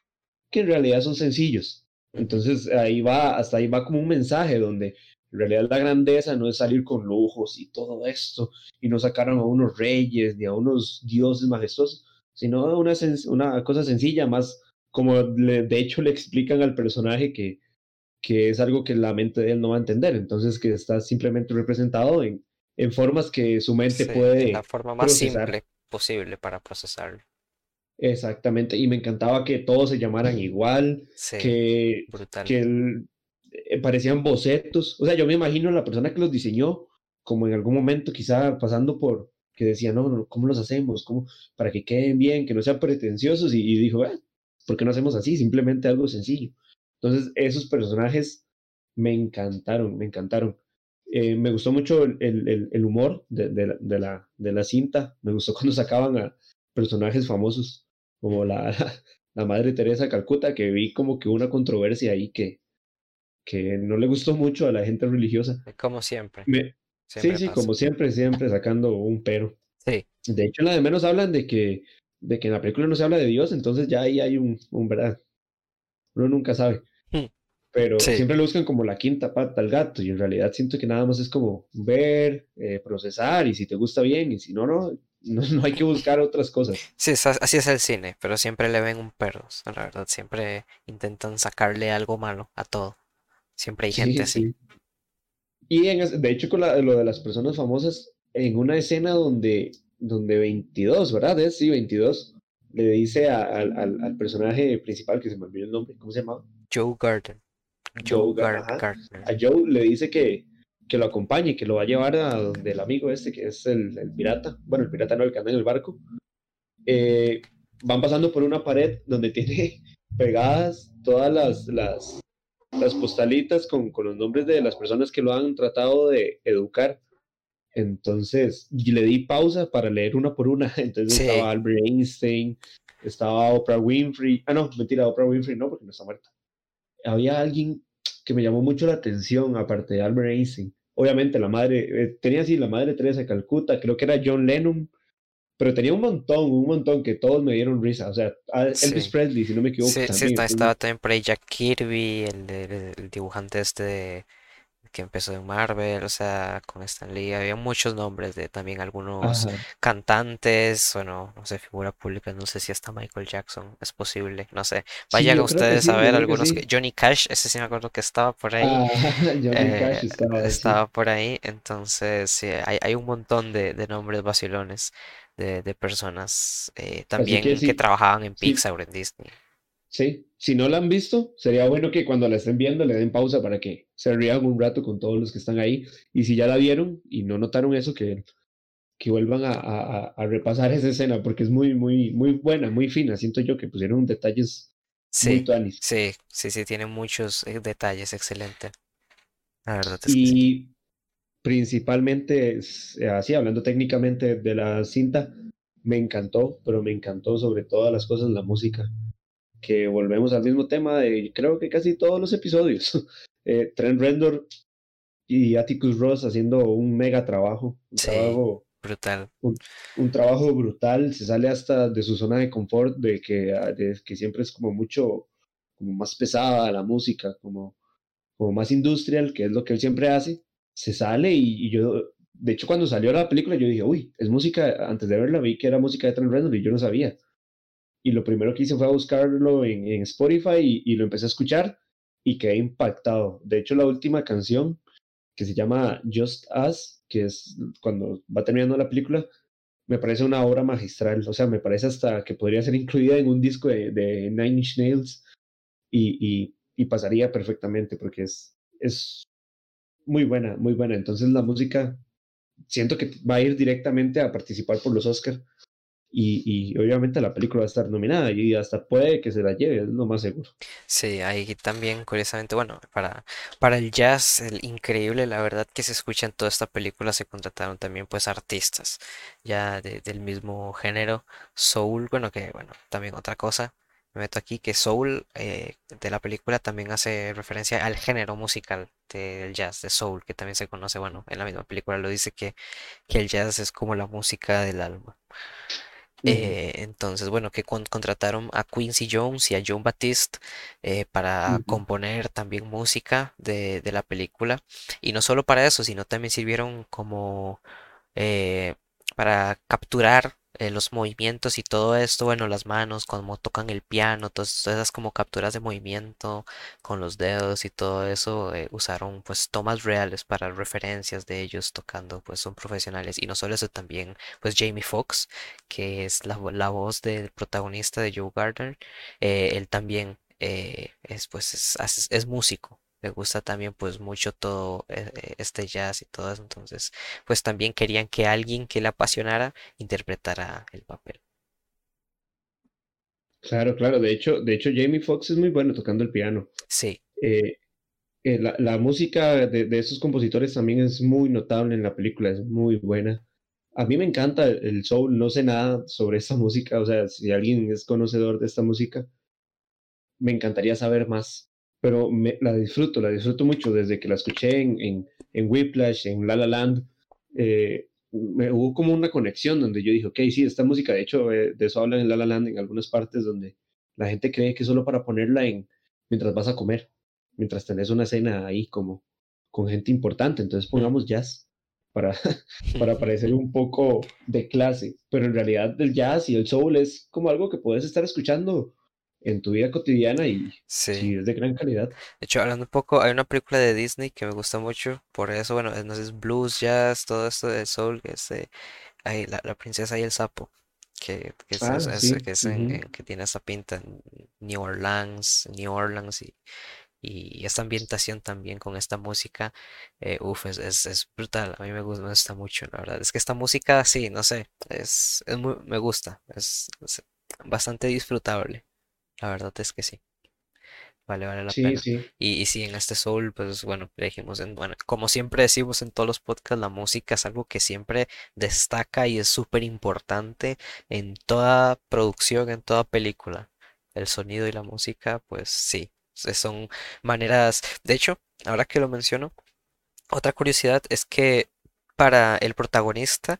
que en realidad son sencillos. Entonces ahí va, hasta ahí va como un mensaje donde En realidad la grandeza no es salir con lujos y todo esto, y no sacaron a unos reyes ni a unos dioses majestuosos, sino una, una cosa sencilla, más como de hecho le explican al personaje que, que es algo que la mente de él no va a entender, entonces que está simplemente representado en, en formas que su mente puede... la forma más simple posible para procesarlo. Exactamente, y me encantaba que todos se llamaran igual, que, que eh, parecían bocetos. O sea, yo me imagino la persona que los diseñó, como en algún momento quizá pasando por que decía, no, ¿cómo los hacemos? ¿Cómo? Para que queden bien, que no sean pretenciosos, y, dijo, ah, ¿por qué no hacemos así? Simplemente algo sencillo. Entonces, esos personajes me encantaron, me encantaron. Eh, me gustó mucho el, el, humor de, de, de, la, de la cinta, me gustó cuando sacaban a personajes famosos como la, la Madre Teresa Calcuta, que vi como que una controversia ahí que, que no le gustó mucho a la gente religiosa. Como siempre. sí, sí, como siempre, siempre sacando un pero. Sí. De hecho, en la de menos hablan de que, de que en la película no se habla de Dios, entonces ya ahí hay un, un verdad. Uno nunca sabe. Hmm. Pero siempre lo buscan como la quinta pata al gato, y en realidad siento que nada más es como ver, eh, procesar, y si te gusta bien, y si no, no, no, hay que buscar otras cosas. Sí, así es el cine, pero siempre le ven un perro, la verdad, siempre intentan sacarle algo malo a todo. Siempre hay gente así. Y de hecho, con lo de las personas famosas, en una escena donde, donde 22, ¿verdad? Es, sí, 22, le dice al, personaje principal, que se me olvidó el nombre, ¿cómo se llama? Joe Garden. Joe, Gardner. A Joe le dice que, que lo acompañe, que lo va a llevar a donde el amigo este, que es el, pirata, bueno, el pirata no, el que anda en el barco, eh, van pasando por una pared donde tiene pegadas todas las, las, las postalitas con, con, los nombres de las personas que lo han tratado de educar. Entonces, y le di pausa para leer una por una. Entonces estaba Albert Einstein, estaba Oprah Winfrey. Ah, no, mentira, Oprah Winfrey no, porque no está muerta. Había alguien que me llamó mucho la atención, aparte de Albert Einstein, obviamente la madre, eh, tenía así la madre Teresa de Calcuta, creo que era John Lennon, pero tenía un montón, un montón que todos me dieron risa, o sea, Elvis Presley, si no me equivoco. Sí, también, sí estaba también por ahí Jack Kirby, el, el dibujante este de que empezó en Marvel, o sea, con Stan Lee, había muchos nombres de también algunos cantantes, bueno, no sé, figura pública, no sé si hasta Michael Jackson, es posible, no sé. Vayan ustedes a ver algunos que, Johnny Cash, ese sí me acuerdo que estaba por ahí. Ah, Johnny Cash eh, estaba, por ahí, entonces sí, hay, hay un montón de, de nombres vacilones de, de personas eh, también que, trabajaban en Pixar o en Disney. Sí, si no la han visto, sería bueno que cuando la estén viendo le den pausa para que se rían un rato con todos los que están ahí. Y si ya la vieron y no notaron eso, que, que vuelvan a, a, repasar esa escena, porque es muy, muy, muy buena, muy fina. Siento yo que pusieron detalles sí, Sí, sí, sí, tiene muchos eh, detalles, excelente. La verdad es y principalmente, así hablando técnicamente de la cinta, me encantó, pero me encantó sobre todas las cosas la música que volvemos al mismo tema de creo que casi todos los episodios. Eh, Trent Rendor y Atticus Ross haciendo un mega trabajo. Un trabajo brutal. Un, trabajo brutal. Se sale hasta de su zona de confort, de que, ah, que siempre es como mucho, como más pesada la música, como, como más industrial, que es lo que él siempre hace. Se sale y, yo, de hecho, cuando salió la película, yo dije, uy, es música, antes de verla vi que era música de Trent Reznor y yo no sabía y lo primero que hice fue a buscarlo en, en Spotify y, lo empecé a escuchar y quedé impactado. De hecho, la última canción que se llama Just Us, que es cuando va terminando la película, me parece una obra magistral. O sea, me parece hasta que podría ser incluida en un disco de, de Nine Inch Nails y, y, y, pasaría perfectamente porque es, es muy buena, muy buena. Entonces la música siento que va a ir directamente a participar por los Oscars y, obviamente la película va a estar nominada y hasta puede que se la lleve, es lo más seguro. Sí, ahí también, curiosamente, bueno, para, para el jazz, el increíble, la verdad que se escucha en toda esta película, se contrataron también pues artistas ya del mismo género, soul, bueno, que bueno, también otra cosa, me meto aquí, que soul eh, de la película también hace referencia al género musical del jazz, de soul, que también se conoce, bueno, en la misma película lo dice que, que el jazz es como la música del alma. Eh, entonces, bueno, que con- contrataron a Quincy Jones y a John Baptiste eh, para componer también música de, de la película. Y no solo para eso, sino también sirvieron como para capturar eh, los movimientos y todo esto, bueno, las manos, como tocan el piano, todas esas como capturas de movimiento con los dedos y todo eso, eh, usaron pues tomas reales para referencias de ellos tocando, pues son profesionales. Y no solo eso, también pues Jamie Foxx, que es la, la voz del protagonista de Joe Gardner, eh, él también eh, es pues es músico. Le gusta también pues mucho todo eh, eh, este jazz y todo eso, entonces pues también querían que alguien que le apasionara interpretara el papel. Claro, claro. De hecho, de hecho, Jamie Foxx es muy bueno tocando el piano. Sí, Eh, eh, la, la música de, de estos compositores también es muy notable en la película, es muy buena. A mí me encanta el, el soul, no sé nada sobre esta música, o sea, si alguien es conocedor de esta música, me encantaría saber más, pero me, la disfruto, la disfruto mucho desde que la escuché en, en, en Whiplash, en La La Land. eh, me hubo como una conexión donde yo dije, ok, sí, esta música, de hecho, eh, de eso hablan en La La Land en algunas partes donde la gente cree que es solo para ponerla en mientras vas a comer, mientras tenés una cena ahí como con gente importante, entonces pongamos jazz para, para parecer un poco de clase, pero en realidad el jazz y el soul es como algo que puedes estar escuchando en tu vida cotidiana y sí. si es de gran calidad. De hecho, hablando un poco, hay una película de Disney que me gusta mucho, por eso, bueno, no sé, es blues, jazz, todo esto de soul, que es de, ay, la, la princesa y el sapo, que, que es, Ah, es- sí. que, es en- ujú. en- que tiene esa pinta en New Orleans, New Orleans y, y esta ambientación también con esta música, eh, uf, es, es, es brutal, a mí me gusta, me gusta mucho, la verdad, es que esta música, sí, no sé, es, es muy, me gusta, es bastante disfrutable, la verdad es que sí. Vale, vale la Sí, pena. sí. Y, y sí, en este Soul, pues bueno, dijimos, en, bueno, como siempre decimos en todos los podcasts, la música es algo que siempre destaca y es súper importante en toda producción, en toda película. El sonido y la música, pues sí, son maneras. De hecho, ahora que lo menciono, otra curiosidad es que para el protagonista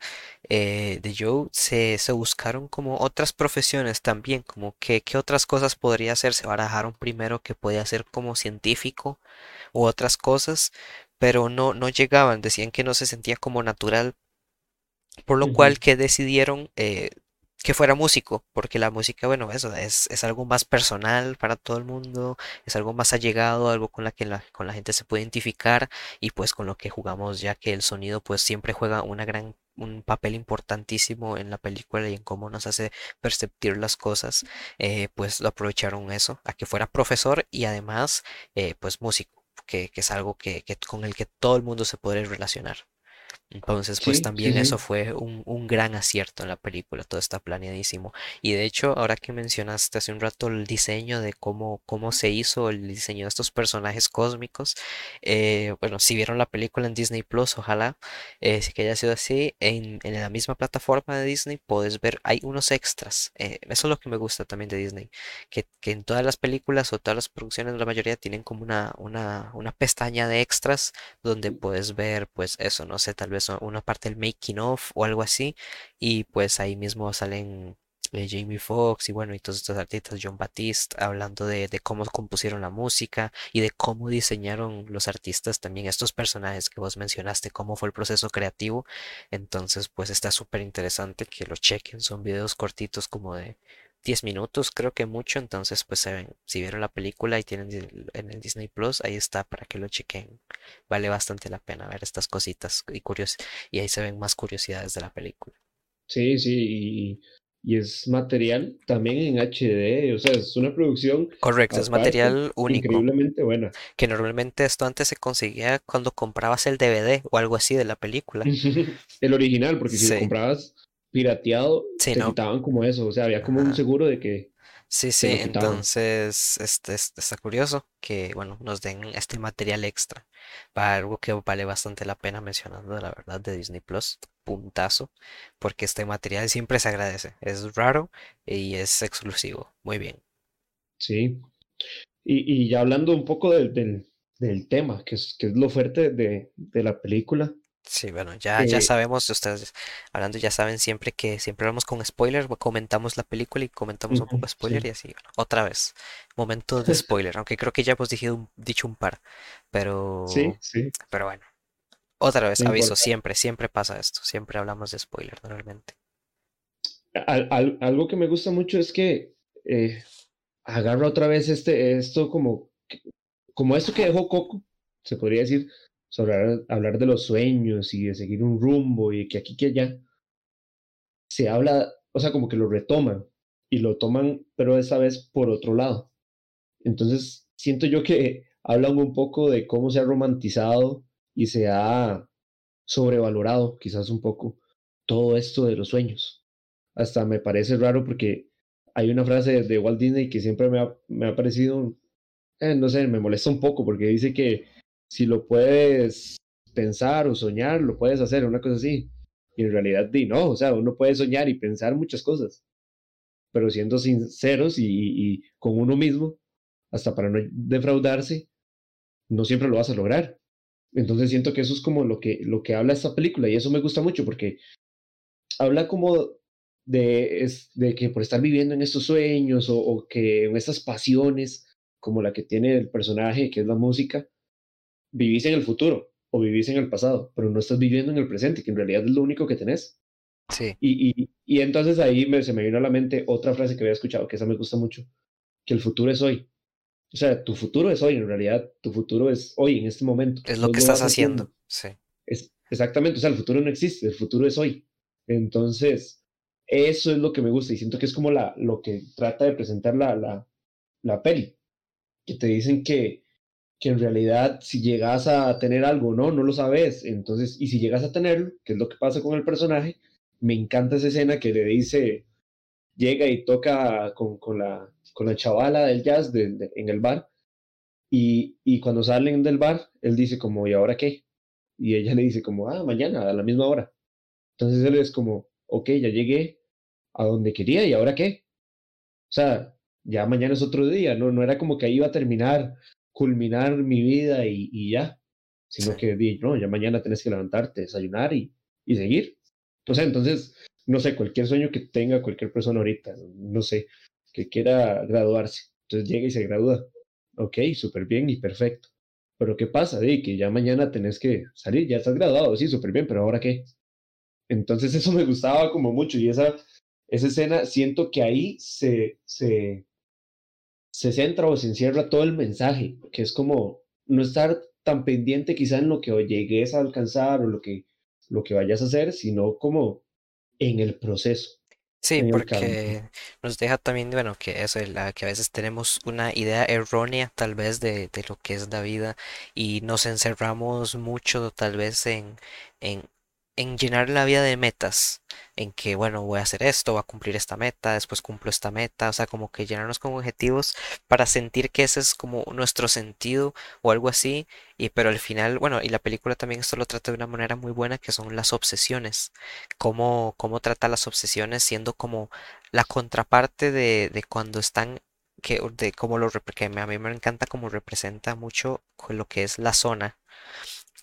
eh, de Joe se, se buscaron como otras profesiones también, como que qué otras cosas podría hacer. Se barajaron primero que podía ser como científico u otras cosas, pero no, no llegaban, decían que no se sentía como natural por lo cual que decidieron eh, que fuera músico, porque la música, bueno, eso es, es algo más personal para todo el mundo, es algo más allegado, algo con la que la, con la gente se puede identificar y pues con lo que jugamos, ya que el sonido pues siempre juega una gran un papel importantísimo en la película y en cómo nos hace perceptir las cosas, eh, pues lo aprovecharon eso, a que fuera profesor y además eh, pues músico, que, que es algo que, que con el que todo el mundo se puede relacionar. Entonces, pues Sí, sí, también eso sí. fue un, un gran acierto en la película, todo está planeadísimo. Y de hecho, ahora que mencionaste hace un rato el diseño de cómo, cómo se hizo el diseño de estos personajes cósmicos, eh, bueno, si vieron la película en Disney Plus, ojalá, eh, si que haya sido así, en, en la misma plataforma de Disney puedes ver, hay unos extras. eh, eso es lo que me gusta también de Disney, que, que en todas las películas o todas las producciones, la mayoría tienen como una, una, una pestaña de extras donde puedes ver pues eso, no sé, tal vez una parte del making of o algo así y pues ahí mismo salen eh, Jamie Foxx y bueno, y todos estos artistas, John Batiste, hablando de, de cómo compusieron la música y de cómo diseñaron los artistas también estos personajes que vos mencionaste, cómo fue el proceso creativo. Entonces, pues está súper interesante que lo chequen, son videos cortitos como de 10 minutos, creo que mucho, entonces pues se ven, si vieron la película y tienen en el Disney Plus, ahí está para que lo chequen. Vale bastante la pena ver estas cositas y curios y ahí se ven más curiosidades de la película. Sí, sí. Y, y es material también en HD, o sea, es una producción Correcto, es material único, increíblemente buena. que normalmente esto antes se conseguía cuando comprabas el DVD o algo así de la película. El original, porque si lo comprabas pirateado, sí, te no. quitaban como eso, o sea, había como un Ajá. seguro de que Sí, sí, entonces este, este, está curioso que, bueno, nos den este material extra para algo que vale bastante la pena mencionando, la verdad, de Disney Plus, puntazo, porque este material siempre se agradece, es raro y es exclusivo. Muy bien. Sí. Y, y ya hablando un poco del, del, del tema, que es, que es lo fuerte de, de la película, Sí, bueno, ya, ya Eh, sabemos, ustedes hablando ya saben siempre que siempre hablamos con spoiler, o comentamos la película y comentamos un poco spoiler y sí, así, bueno, otra vez, momento de spoiler, aunque creo que ya hemos dicho un, dicho un par, sí, pero, sí, pero bueno, otra vez, no aviso, importa. siempre, siempre pasa esto, siempre hablamos de spoiler normalmente. Al- al- algo que me gusta mucho es que eh, agarra otra vez este, esto como, como esto que dejó Coco, se podría decir, sobre hablar, de los sueños y de seguir un rumbo y que aquí que allá, se habla, o sea, como que lo retoman y lo toman, pero esa vez por otro lado. Entonces, siento yo que hablan un poco de cómo se ha romantizado y se ha sobrevalorado, quizás un poco, todo esto de los sueños. Hasta me parece raro porque hay una frase de Walt Disney que siempre me ha, me ha parecido, eh, no sé, me molesta un poco porque dice que si lo puedes pensar o soñar, lo puedes hacer, una cosa así. Y en realidad, di, no, o sea, uno puede soñar y pensar muchas cosas, pero siendo sinceros y, y con uno mismo, hasta para no defraudarse, no siempre lo vas a lograr. Entonces siento que eso es como lo que, lo que habla esta película y eso me gusta mucho porque habla como de, es, de que por estar viviendo en estos sueños o, que en estas pasiones como la que tiene el personaje, que es la música, vivís en el futuro o vivís en el pasado, pero no estás viviendo en el presente, que en realidad es lo único que tenés. Sí, Y, y, y entonces ahí me, se me vino a la mente otra frase que había escuchado, que esa me gusta mucho, que el futuro es hoy. O sea, tu futuro es hoy, en realidad, tu futuro es hoy, en este momento. es lo Vos que estás haciendo. haciendo, sí. Es, exactamente, o sea, el futuro no existe, el futuro es hoy. Entonces, eso es lo que me gusta y siento que es como la, lo que trata de presentar la, la, la peli, que te dicen que, que en realidad si llegas a tener algo, no, no lo sabes. Entonces, y si llegas a tenerlo, que es lo que pasa con el personaje, me encanta esa escena que le dice, llega y toca con, con la, con la chavala del jazz en el bar y, y cuando salen del bar, él dice como, ¿y ahora qué? Y ella le dice como, ah, mañana, a la misma hora. Entonces él es como, ok, ya llegué a donde quería y ahora qué? O sea, ya mañana es otro día, no, no era como que ahí iba a terminar, culminar mi vida y, y ya, Sí. sino que no, ya mañana tenés que levantarte, desayunar y, y seguir. O sea, entonces, no sé, cualquier sueño que tenga cualquier persona ahorita, no sé, que quiera graduarse, entonces llega y se gradúa. Ok, súper bien y perfecto. Pero ¿qué pasa? Di, que ya mañana tenés que salir, ya estás graduado, sí, súper bien, pero ahora qué? Entonces eso me gustaba como mucho y esa, esa escena, siento que ahí se, se, se centra o se encierra todo el mensaje, que es como no estar tan pendiente quizá en lo que llegues a alcanzar o lo que, lo que vayas a hacer, sino como en el proceso, Sí, porque nos deja también, bueno, que eso, la, que a veces tenemos una idea errónea tal vez de, de lo que es la vida y nos encerramos mucho tal vez en, en, en llenar la vida de metas, en que, bueno, voy a hacer esto, voy a cumplir esta meta, después cumplo esta meta, o sea, como que llenarnos con objetivos para sentir que ese es como nuestro sentido o algo así, y pero al final, bueno, y la película también esto lo trata de una manera muy buena que son las obsesiones cómo, cómo trata las obsesiones siendo como la contraparte de, de cuando están, que, de cómo lo, que a mí me encanta cómo representa mucho lo que es la zona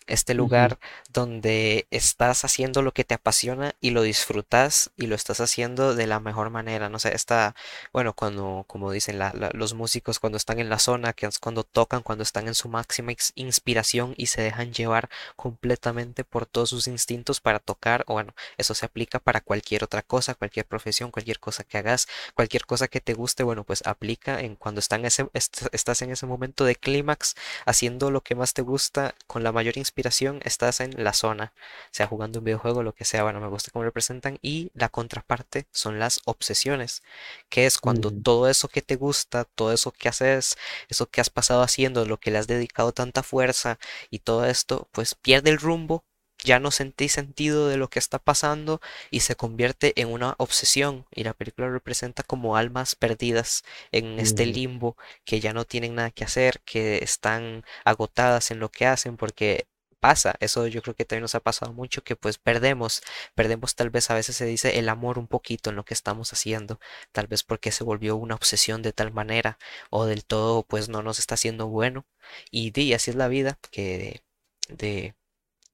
este lugar donde estás haciendo lo que te apasiona y lo disfrutas y lo estás haciendo de la mejor manera. No sé, está, bueno, cuando, como dicen la- la- los músicos, cuando están en la zona, que es cuando tocan, cuando están en su máxima inspiración y se dejan llevar completamente por todos sus instintos para tocar, o bueno, eso se aplica para cualquier otra cosa, cualquier profesión, cualquier cosa que hagas, cualquier cosa que te guste, bueno, pues aplica en cuando están ese, est- estás en ese momento de clímax haciendo lo que más te gusta con la mayor inspiración, estás en la zona, sea jugando un videojuego, lo que sea, bueno, me gusta cómo representan y la contraparte son las obsesiones, que es cuando ujú, todo eso que te gusta, todo eso que haces, eso que has pasado haciendo, lo que le has dedicado tanta fuerza y todo esto, pues pierde el rumbo. Ya no sentí sentido de lo que está pasando y se convierte en una obsesión y la película representa como almas perdidas en este ujú, limbo que ya no tienen nada que hacer, que están agotadas en lo que hacen, porque pasa, eso yo creo que también nos ha pasado mucho, que pues perdemos, perdemos tal vez a veces se dice el amor un poquito en lo que estamos haciendo, tal vez porque se volvió una obsesión de tal manera o del todo pues no nos está haciendo bueno y di, así es la vida, que de,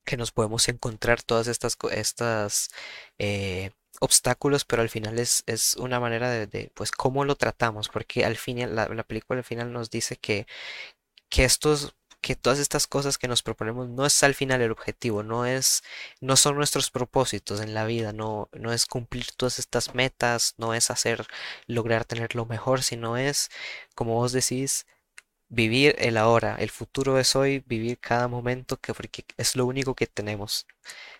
que nos podemos encontrar todas estas, estas eh, obstáculos, pero al final es, es una manera de, de, pues, cómo lo tratamos, porque al final, la, la película al final nos dice que, que estos, que todas estas cosas que nos proponemos no es al final el objetivo, no es, no son nuestros propósitos en la vida, no, no es cumplir todas estas metas, no es hacer, lograr tener lo mejor, sino es, como vos decís, vivir el ahora, el futuro es hoy, vivir cada momento que porque es lo único que tenemos.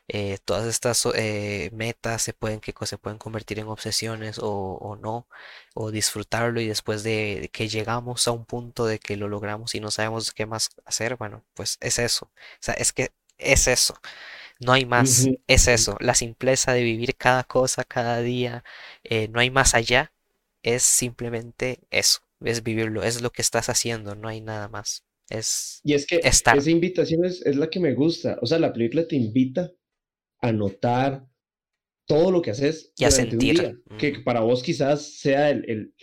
Eh, todas estas eh, metas se pueden, que se pueden convertir en obsesiones o, o no, o disfrutarlo y después de, de que llegamos a un punto de que lo logramos y no sabemos qué más hacer, bueno, pues es eso. O sea, es que es eso, no hay más, es eso, la simpleza de vivir cada cosa, cada día, eh, no hay más allá, es simplemente eso, es vivirlo, es lo que estás haciendo, no hay nada más, es Y es que estar esa invitación es, es la que me gusta. O sea, la película te invita a notar todo lo que haces y a un sentir. que Ujú. para vos quizás sea el, el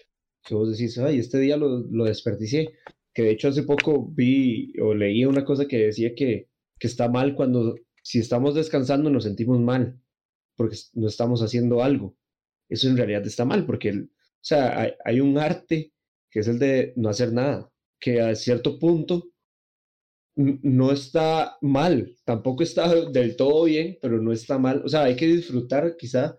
que vos decís, ay, este día lo, lo desperdicié. Que de hecho hace poco vi o leí una cosa que decía que, que está mal cuando si estamos descansando nos sentimos mal porque no estamos haciendo algo. Eso en realidad está mal porque, o sea, hay, hay un arte que es el de no hacer nada, que a cierto punto no está mal, tampoco está del todo bien, pero no está mal. O sea, hay que disfrutar quizá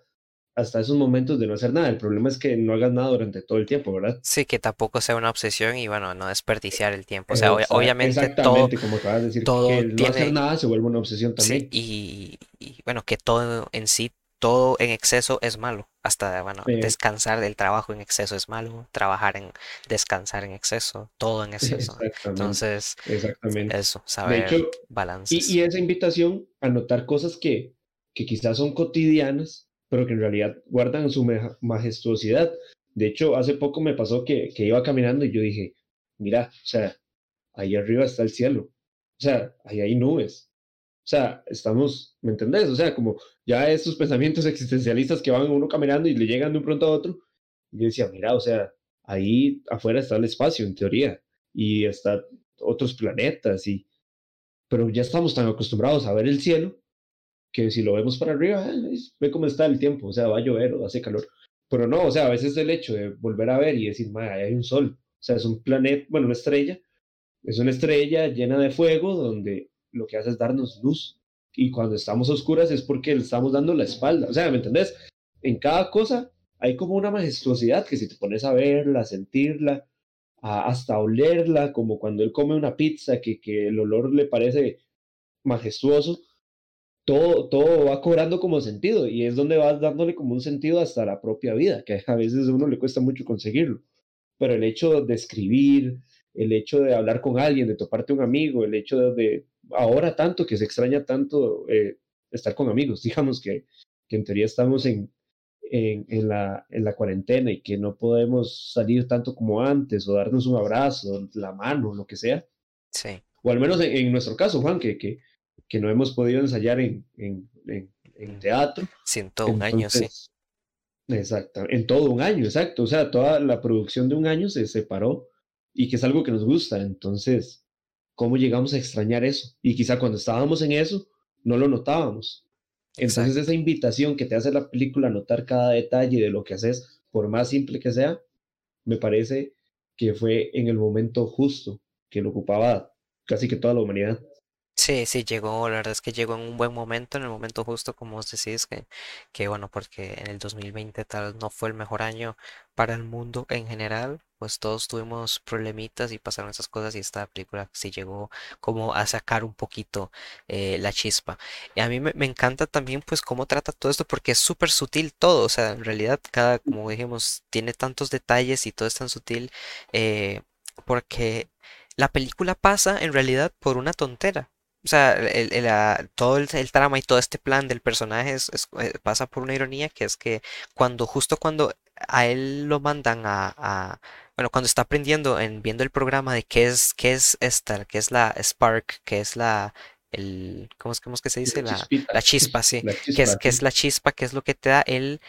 hasta esos momentos de no hacer nada. El problema es que no hagas nada durante todo el tiempo, ¿verdad? Sí, que tampoco sea una obsesión y bueno, no desperdiciar el tiempo. O sea, obviamente todo, como acabas de decir, que todo el no hacer tiene, nada se vuelve una obsesión sí, también. y, y, bueno, que todo en sí, todo en exceso es malo. Hasta, bueno, descansar del trabajo en exceso es malo, trabajar en, descansar en exceso, todo en exceso. exactamente, Entonces, exactamente. eso, hecho, saber Y, balances. y esa invitación a notar cosas que, que quizás son cotidianas, pero que en realidad guardan su majestuosidad. De hecho, hace poco me pasó que, que iba caminando y yo dije, mira, o sea, ahí arriba está el cielo, o sea, ahí hay nubes, o sea, estamos, ¿me entendés? O sea, como ya estos pensamientos existencialistas que van uno caminando y le llegan de un pronto a otro, y yo decía, mira, o sea, ahí afuera está el espacio, en teoría, y está otros planetas, y pero ya estamos tan acostumbrados a ver el cielo que si lo vemos para arriba, eh, ve cómo está el tiempo, o sea, va a llover o hace calor. Pero no, o sea, a veces el hecho de volver a ver y decir, "Ma, ahí hay un sol, o sea, es un planeta, bueno, una estrella, es una estrella llena de fuego donde lo que hace es darnos luz. Y cuando estamos oscuras es porque le estamos dando la espalda, o sea, ¿me entendés? En cada cosa hay como una majestuosidad que si te pones a verla, a sentirla, a- hasta olerla, como cuando él come una pizza, que, que el olor le parece majestuoso, todo, todo va cobrando como sentido y es donde vas dándole como un sentido hasta la propia vida, que a veces a uno le cuesta mucho conseguirlo. Pero el hecho de escribir, el hecho de hablar con alguien, de toparte un amigo, el hecho de, de ahora tanto que se extraña tanto eh, estar con amigos, digamos que, que en teoría estamos en, en, en, la, en la cuarentena y que no podemos salir tanto como antes o darnos un abrazo, la mano, lo que sea Sí, o al menos en, en nuestro caso, Juan, que, que, que, no hemos podido ensayar en, en, en, en mm, teatro. siento un año, sí. Exacto, en todo un año, exacto. O sea, toda la producción de un año se separó y que es algo que nos gusta. Entonces, ¿cómo llegamos a extrañar eso? Y quizá cuando estábamos en eso, no lo notábamos. Entonces, Exacto. esa invitación que te hace la película a notar cada detalle de lo que haces, por más simple que sea, me parece que fue en el momento justo, que lo ocupaba casi que toda la humanidad. Sí, sí, llegó, la verdad es que llegó en un buen momento, en el momento justo, como vos decís, que, que bueno, porque en el 2020 tal vez no fue el mejor año para el mundo en general, pues todos tuvimos problemitas y pasaron esas cosas y esta película sí llegó como a sacar un poquito eh, la chispa. Y a mí me, encanta también pues cómo trata todo esto porque es súper sutil todo, o sea, en realidad cada, como dijimos, tiene tantos detalles y todo es tan sutil eh, porque la película pasa en realidad por una tontera. O sea, el- el- la- todo el, el trama y todo este plan del personaje es- es- eh, pasa por una ironía que es que cuando, justo cuando a él lo mandan a, a- bueno, cuando está aprendiendo en viendo el programa de qué es, qué es esta, qué es la Spark, qué es la, el, ¿cómo es, cómo es que se dice? La La, chispa, sí, la qué es, chispa, qué es sí. la chispa, qué es lo que te da él,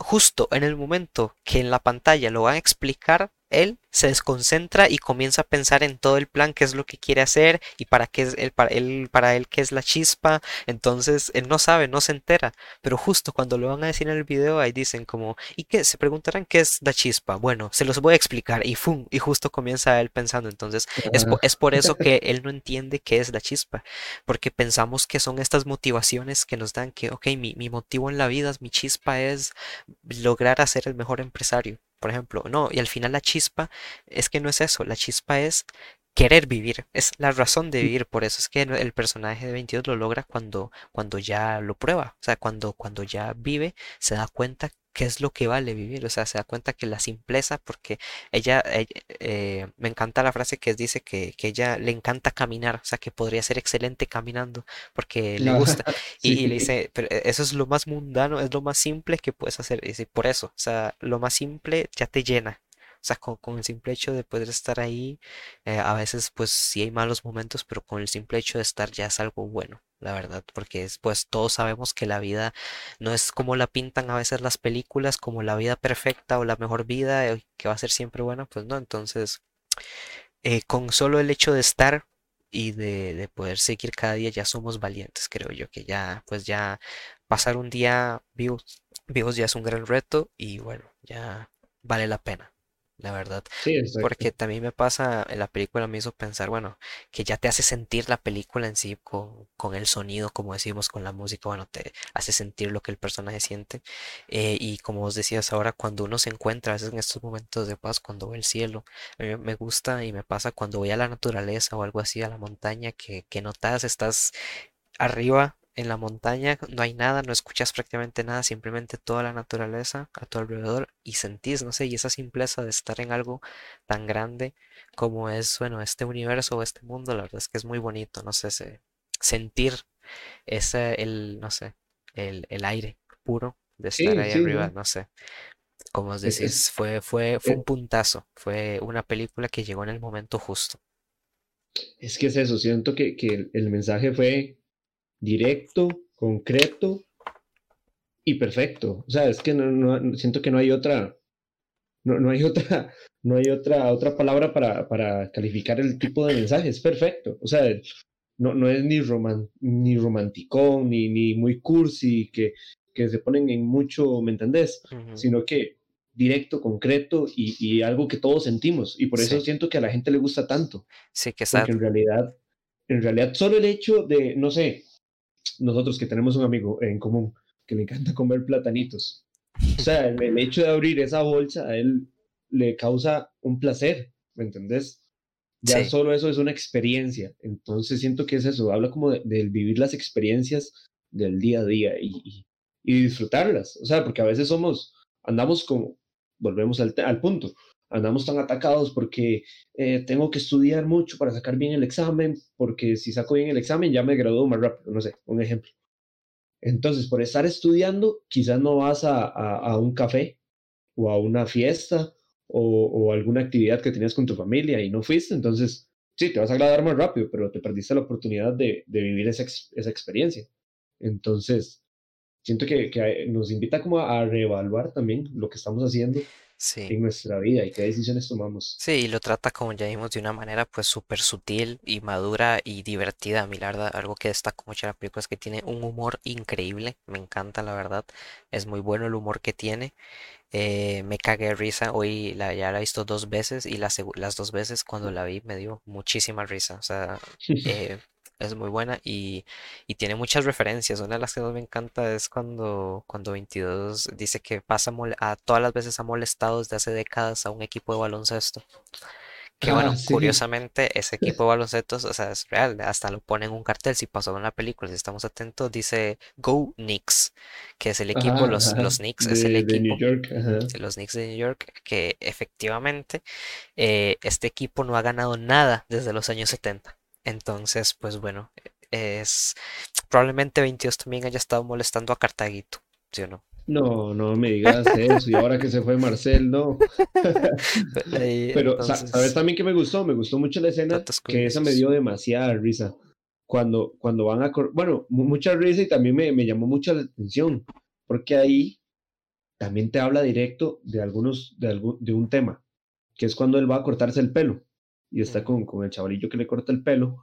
justo en el momento que en la pantalla lo van a explicar él se desconcentra y comienza a pensar en todo el plan, qué es lo que quiere hacer y para qué es él, para él, para él qué es la chispa. Entonces él no sabe, no se entera. Pero justo cuando lo van a decir en el video, ahí dicen como, ¿y qué? Se preguntarán qué es la chispa. Bueno, se los voy a explicar y ¡fum! Y justo comienza él pensando. Entonces es, Ah, es por eso que él no entiende qué es la chispa. Porque pensamos que son estas motivaciones que nos dan que, ok, mi, mi motivo en la vida, mi chispa es lograr hacer el mejor empresario por ejemplo, no, y al final la chispa es que no es eso, la chispa es querer vivir, es la razón de vivir, por eso es que el personaje de 22 lo logra cuando, cuando ya lo prueba, o sea, cuando, cuando ya vive, se da cuenta qué es lo que vale vivir, o sea, se da cuenta que la simpleza, porque ella, ella- eh, me encanta la frase que dice que, que ella le encanta caminar, o sea, que podría ser excelente caminando, porque le gusta, y, y le dice, pero e- eso es lo más mundano, es lo más simple que puedes hacer. Y dice, por eso, o sea, lo más simple ya te llena. Sea, con, el simple hecho de poder estar ahí, eh, a veces pues sí hay malos momentos, pero con el simple hecho de estar ya es algo bueno, la verdad, porque es, pues todos sabemos que la vida no es como la pintan a veces las películas, como la vida perfecta o la mejor vida, eh, que va a ser siempre buena, pues no, entonces eh, con solo el hecho de estar y de, de poder seguir cada día ya somos valientes, creo yo, que ya, pues ya pasar un día vivos, vivos ya es un gran reto y bueno, ya vale la pena, la verdad. sí. Porque también me pasa, en la película me hizo pensar, bueno, que ya te hace sentir la película en sí con, con el sonido, como decimos, con la música, bueno, te hace sentir lo que el personaje siente. Eh, y como vos decías ahora, cuando uno se encuentra, a veces en estos momentos de paz, cuando ve el cielo, a mí me gusta y me pasa cuando voy a la naturaleza o algo así, a la montaña, que, que notas, estás Arriba en la montaña no hay nada, no escuchas prácticamente nada, simplemente toda la naturaleza a tu alrededor y sentís, no sé, y esa simpleza de estar en algo tan grande como es, bueno, este universo o este mundo, la verdad es que es muy bonito, no sé, se- sentir ese, el, no sé, el, el aire puro de estar Sí, ahí sí, arriba, no sé, como os es, decís, fue, fue, fue un es, puntazo, fue una película que llegó en el momento justo. es que es eso, siento que, que el, el mensaje fue directo, concreto y perfecto. O sea, es que no, no- siento que no hay otra, no, no hay otra, no hay otra, otra palabra para, para calificar el tipo de mensaje. Es perfecto. O sea, no, no es ni, roman, ni romanticón, ni, ni muy cursi, que, que se ponen en mucho, ¿me entendés? Sino que directo, concreto y, y algo que todos sentimos. Y por eso Sí, siento que a la gente le gusta tanto, sí que está, porque en realidad, en realidad solo el hecho de, no sé, nosotros que tenemos un amigo en común que le encanta comer platanitos. O sea, el, el hecho de abrir esa bolsa a él le causa un placer, ¿me entendés? Ya sí, solo eso es una experiencia. Entonces siento que es eso, habla como de, de vivir las experiencias del día a día y, y, y disfrutarlas. O sea, porque a veces somos, andamos como, volvemos al, al punto, andamos tan atacados porque eh, tengo que estudiar mucho para sacar bien el examen, porque si saco bien el examen ya me gradúo más rápido, no sé, un ejemplo. Entonces, por estar estudiando, quizás no vas a, a, a un café o a una fiesta o, o, alguna actividad que tenías con tu familia y no fuiste, entonces sí, te vas a agradar más rápido, pero te perdiste la oportunidad de, de vivir esa, esa, experiencia. Entonces, siento que, que, nos invita como a reevaluar también lo que estamos haciendo sí. en nuestra vida y qué decisiones tomamos. Sí, y lo trata, como ya vimos, de una manera pues súper sutil y madura y divertida. A mí, la verdad, algo que destaco mucho de la película es que tiene un humor increíble. Me encanta, la verdad. Es muy bueno el humor que tiene. Eh, me cagué de risa. Hoy la, ya la he visto dos veces y la segu- las dos veces cuando la vi me dio muchísima risa. O sea, eh, es muy buena y, y tiene muchas referencias. Una de las que más me encanta es cuando, cuando 22 dice que pasa a todas las veces ha molestado desde hace décadas a un equipo de baloncesto. Que Ah, bueno, sí. curiosamente ese equipo de baloncesto, o sea, es real, hasta lo pone en un cartel, si pasó en la película, si estamos atentos, dice Go Knicks, que es el equipo, los, ajá. los Knicks es el De, de New equipo, York. Ajá. los Knicks de New York, que efectivamente eh, este equipo no ha ganado nada desde los años 70. Entonces, pues bueno, es probablemente 22 también haya estado molestando a Cartaguito, ¿sí o no? No, no me digas eso. Y ahora que se fue Marcel, no. Pero, sa- ¿sabes entonces, también que me gustó? Me gustó mucho la escena que esa me dio demasiada risa. Cuando, cuando van a... Bueno, mu- mucha risa y también me, me llamó mucho la atención. Porque ahí también te habla directo de algunos, de algún, de un tema. que es cuando él va a cortarse el pelo y está con, con el chavalillo que le corta el pelo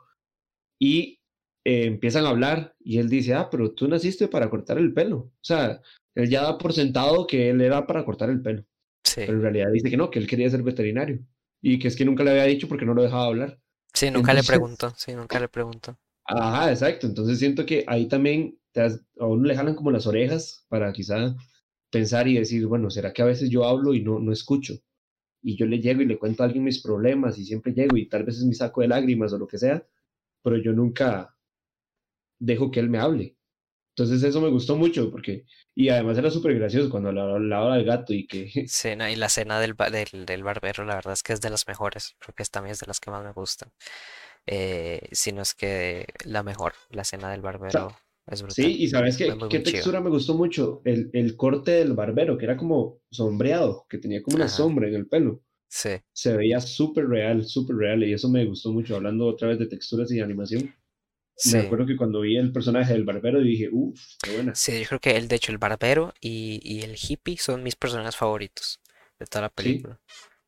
y eh, empiezan a hablar y él dice, ah, pero tú naciste para cortar el pelo. O sea, él ya da por sentado que él era para cortar el pelo, sí. pero en realidad dice que no, que él quería ser veterinario y que es que nunca le había dicho porque no lo dejaba hablar. Sí, nunca le pregunto, sí, nunca le pregunto. ajá, exacto. Entonces siento que ahí también te has- a uno le jalan como las orejas para quizá pensar y decir, bueno, ¿será que a veces yo hablo y no, no escucho? Y yo le llego y le cuento a alguien mis problemas y siempre llego y tal vez es mi saco de lágrimas o lo que sea, pero yo nunca dejo que él me hable. Entonces eso me gustó mucho porque, y además era súper gracioso cuando hablaba al gato y que, no, y la escena del, del, del barbero, la verdad es que es de las mejores. Creo que también es de las que más me gustan. Eh, si no es que la mejor, la escena del barbero es brutal. Sí, y sabes qué, qué chido. textura me gustó mucho, el, el corte del barbero, que era como sombreado, que tenía como una Ajá, sombra en el pelo. sí, Se veía súper real, súper real, y eso me gustó mucho, hablando otra vez de texturas y animación. Me acuerdo que cuando vi el personaje del barbero dije, uff, qué buena. Sí, yo creo que él, de hecho, el barbero y, y el hippie son mis personajes favoritos de toda la Sí, película.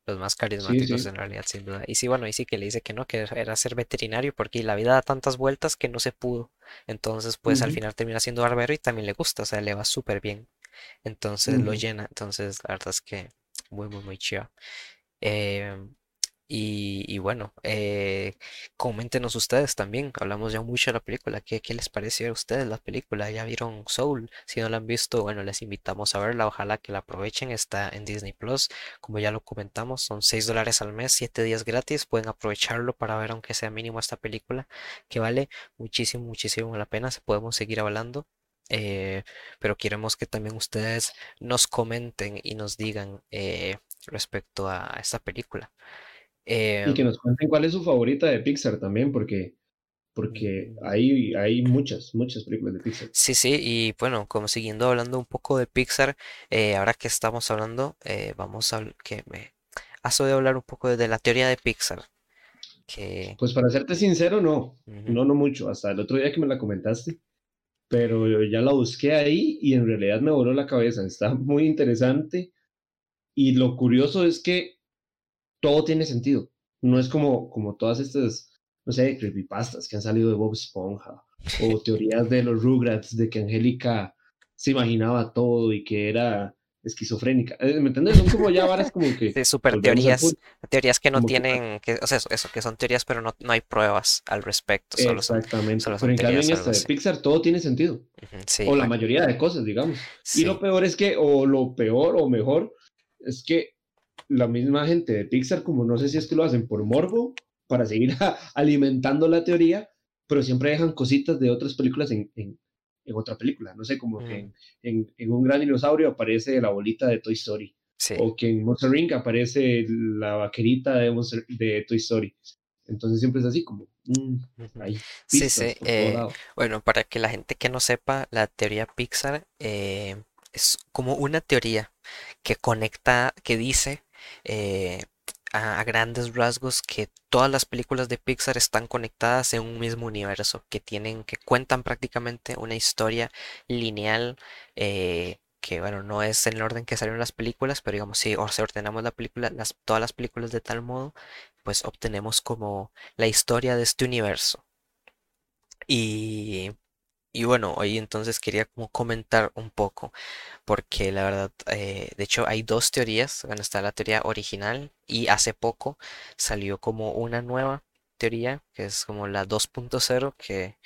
Los más carismáticos sí. en realidad, sin duda. Y sí, bueno, y sí que le dice que no, que era ser veterinario porque la vida da tantas vueltas que no se pudo. Entonces, pues al final termina siendo barbero y también le gusta, o sea, le va súper bien. Entonces lo llena. Entonces, la verdad es que muy, muy, muy chido. Em, y, bueno, eh, coméntenos ustedes también. Hablamos ya mucho de la película. ¿Qué, qué les pareció a ustedes la película? ¿Ya vieron Soul? Si no la han visto, bueno, les invitamos a verla. Ojalá que la aprovechen. Está en Disney Plus. Como ya lo comentamos, son 6 dólares al mes, 7 días gratis. Pueden aprovecharlo para ver, aunque sea mínimo, esta película que vale muchísimo, muchísimo la pena. Podemos seguir hablando. eh, pero queremos que también ustedes nos comenten y nos digan eh, respecto a esta película. Y que nos cuenten cuál es su favorita de Pixar también, porque, porque hay, hay muchas, muchas películas de Pixar. sí, sí, y bueno, como siguiendo hablando un poco de Pixar, eh, ahora que estamos hablando, eh, vamos a que me oído hablar un poco de la teoría de Pixar, que Pues para serte sincero, no, no, no mucho, hasta el otro día que me la comentaste, pero yo ya la busqué ahí y en realidad me voló la cabeza, está muy interesante y lo curioso es que todo tiene sentido, no es como, como todas estas, no sé, creepypastas que han salido de Bob Esponja o teorías de los Rugrats de que Angélica se imaginaba todo y que era esquizofrénica, Eh, ¿me entiendes? Son como ya varas como que, sí, super teorías, punto, teorías que no tienen, que, o sea, eso, que son teorías, pero no, no hay pruebas al respecto, solo son, Exactamente, solo pero en cambio en esta de. Pixar todo tiene sentido, sí, o la mayoría de cosas, digamos. Y lo sí, peor es que, o lo peor o mejor, es que la misma gente de Pixar, como no sé si es que lo hacen por morbo, para seguir alimentando la teoría, pero siempre dejan cositas de otras películas en, en, en otra película. No sé, como que mm, en, en, en un gran dinosaurio aparece la bolita de Toy Story, sí. o que en Monster Inc. aparece la vaquerita de, Monster- de Toy Story. Entonces siempre es así como, mm, Sí, sí. eh, bueno, para que la gente que no sepa, la teoría Pixar eh, es como una teoría que conecta, que dice eh, a, grandes rasgos que todas las películas de Pixar están conectadas en un mismo universo, que tienen, que cuentan prácticamente una historia lineal. eh, que bueno, no es en el orden que salieron las películas, pero digamos, si ordenamos la película, las, todas las películas de tal modo, pues obtenemos como la historia de este universo. Y, y bueno, hoy entonces quería como comentar un poco, porque la verdad, eh, de hecho hay dos teorías, bueno, está la teoría original y hace poco salió como una nueva teoría, que es como la 2.0, que,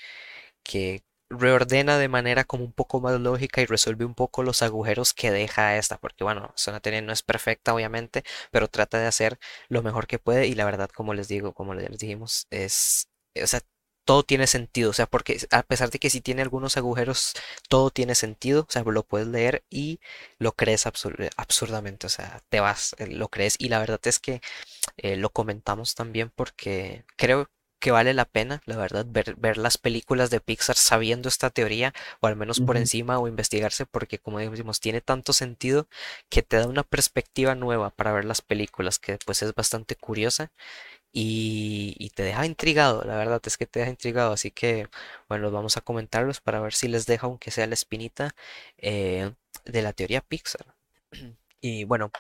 que reordena de manera como un poco más lógica y resuelve un poco los agujeros que deja esta, porque bueno, una teoría no es perfecta obviamente, pero trata de hacer lo mejor que puede y la verdad, como les digo, como les dijimos, es, o sea, todo tiene sentido, o sea, porque a pesar de que sí tiene algunos agujeros, todo tiene sentido, o sea, lo puedes leer y lo crees absur- absurdamente, o sea, te vas, eh, lo crees. Y la verdad es que eh, lo comentamos también porque creo que vale la pena, la verdad, ver, ver las películas de Pixar sabiendo esta teoría, o al menos por encima, o investigarse, porque como decimos, tiene tanto sentido que te da una perspectiva nueva para ver las películas, que pues es bastante curiosa y, te deja intrigado, la verdad es que te deja intrigado, así que bueno, vamos a comentarlos para ver si les deja, aunque sea la espinita, eh, de la teoría Pixar. Y bueno.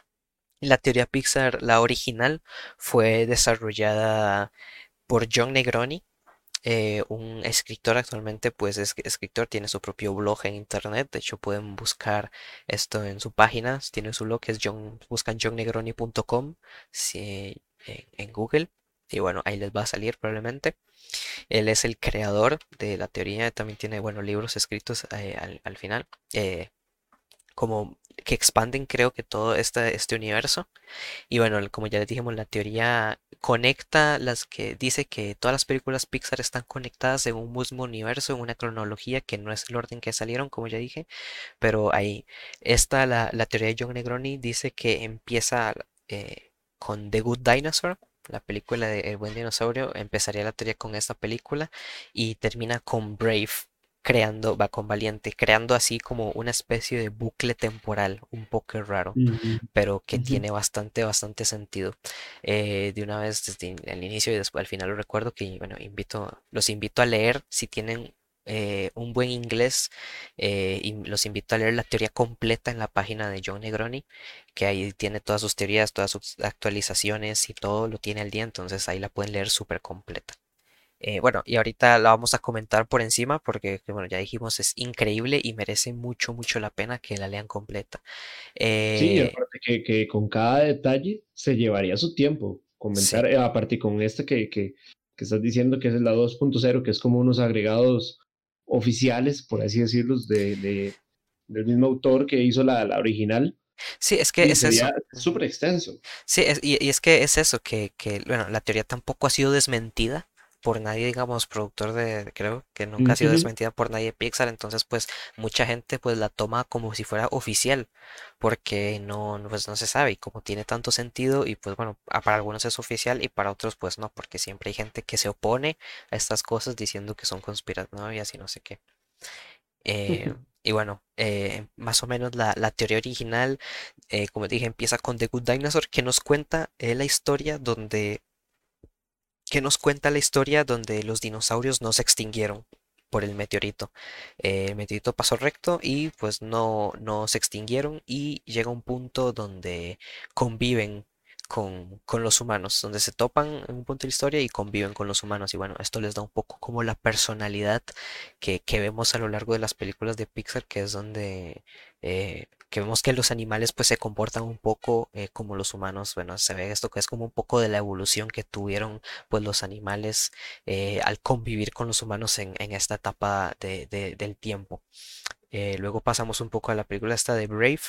La teoría Pixar, la original, fue desarrollada por John Negroni, eh, un escritor actualmente, pues es escritor, tiene su propio blog en internet. De hecho, pueden buscar esto en su página. Tiene su blog, es John, buscan johnnegroni.com si, en Google. Y bueno, ahí les va a salir probablemente. Él es el creador de la teoría. También tiene, bueno, libros escritos eh, al, al final. eh, como que expanden, creo que todo este, este universo. Y bueno, como ya les dijimos, la teoría conecta las que dice que todas las películas Pixar están conectadas en un mismo universo, en una cronología que no es el orden que salieron, como ya dije, pero ahí está la, la teoría de John Negroni, dice que empieza eh, con The Good Dinosaur. La película de El buen dinosaurio empezaría la teoría con esta película y termina con Brave, creando, va con Valiente, creando así como una especie de bucle temporal un poco raro pero que tiene bastante, bastante sentido. Eh, de una vez desde el inicio y después al final lo recuerdo que, bueno, invito, los invito a leer si tienen eh, un buen inglés, eh, y los invito a leer la teoría completa en la página de John Negroni, que ahí tiene todas sus teorías, todas sus actualizaciones y todo lo tiene al día, entonces ahí la pueden leer súper completa. Eh, bueno, y ahorita la vamos a comentar por encima porque, que, bueno, ya dijimos, es increíble y merece mucho, mucho la pena que la lean completa. Sí, y Eh, aparte que, que con cada detalle se llevaría su tiempo sí. comentar, eh, aparte con este que, que, que estás diciendo que es la 2.0, que es como unos agregados oficiales, por así decirlos, de, de, del mismo autor que hizo la, la original, Sí, es que y es eso. súper extenso. Sí, es- y, y es que es eso, que, que, bueno, la teoría tampoco ha sido desmentida por nadie, digamos, productor de, creo que nunca ha sido desmentida por nadie Pixar, entonces pues mucha gente pues la toma como si fuera oficial, porque no, pues no se sabe, y como tiene tanto sentido, y pues bueno, a- para algunos es oficial y para otros pues no, porque siempre hay gente que se opone a estas cosas diciendo que son conspiranoias y no sé qué. Eh, y bueno, eh, más o menos la, la teoría original, eh, como dije, empieza con The Good Dinosaur, que nos cuenta eh, la historia donde, que nos cuenta la historia donde los dinosaurios no se extinguieron por el meteorito. Eh, el meteorito pasó recto y pues no, no se extinguieron y llega un punto donde conviven con, con los humanos, donde se topan en un punto de la historia y conviven con los humanos. Y bueno, esto les da un poco como la personalidad que, que vemos a lo largo de las películas de Pixar, que es donde eh, que vemos que los animales pues se comportan un poco eh, como los humanos. Bueno, se ve esto que es como un poco de la evolución que tuvieron pues los animales eh, al convivir con los humanos en, en esta etapa de- de- del tiempo. Eh, luego pasamos un poco a la película esta de Brave,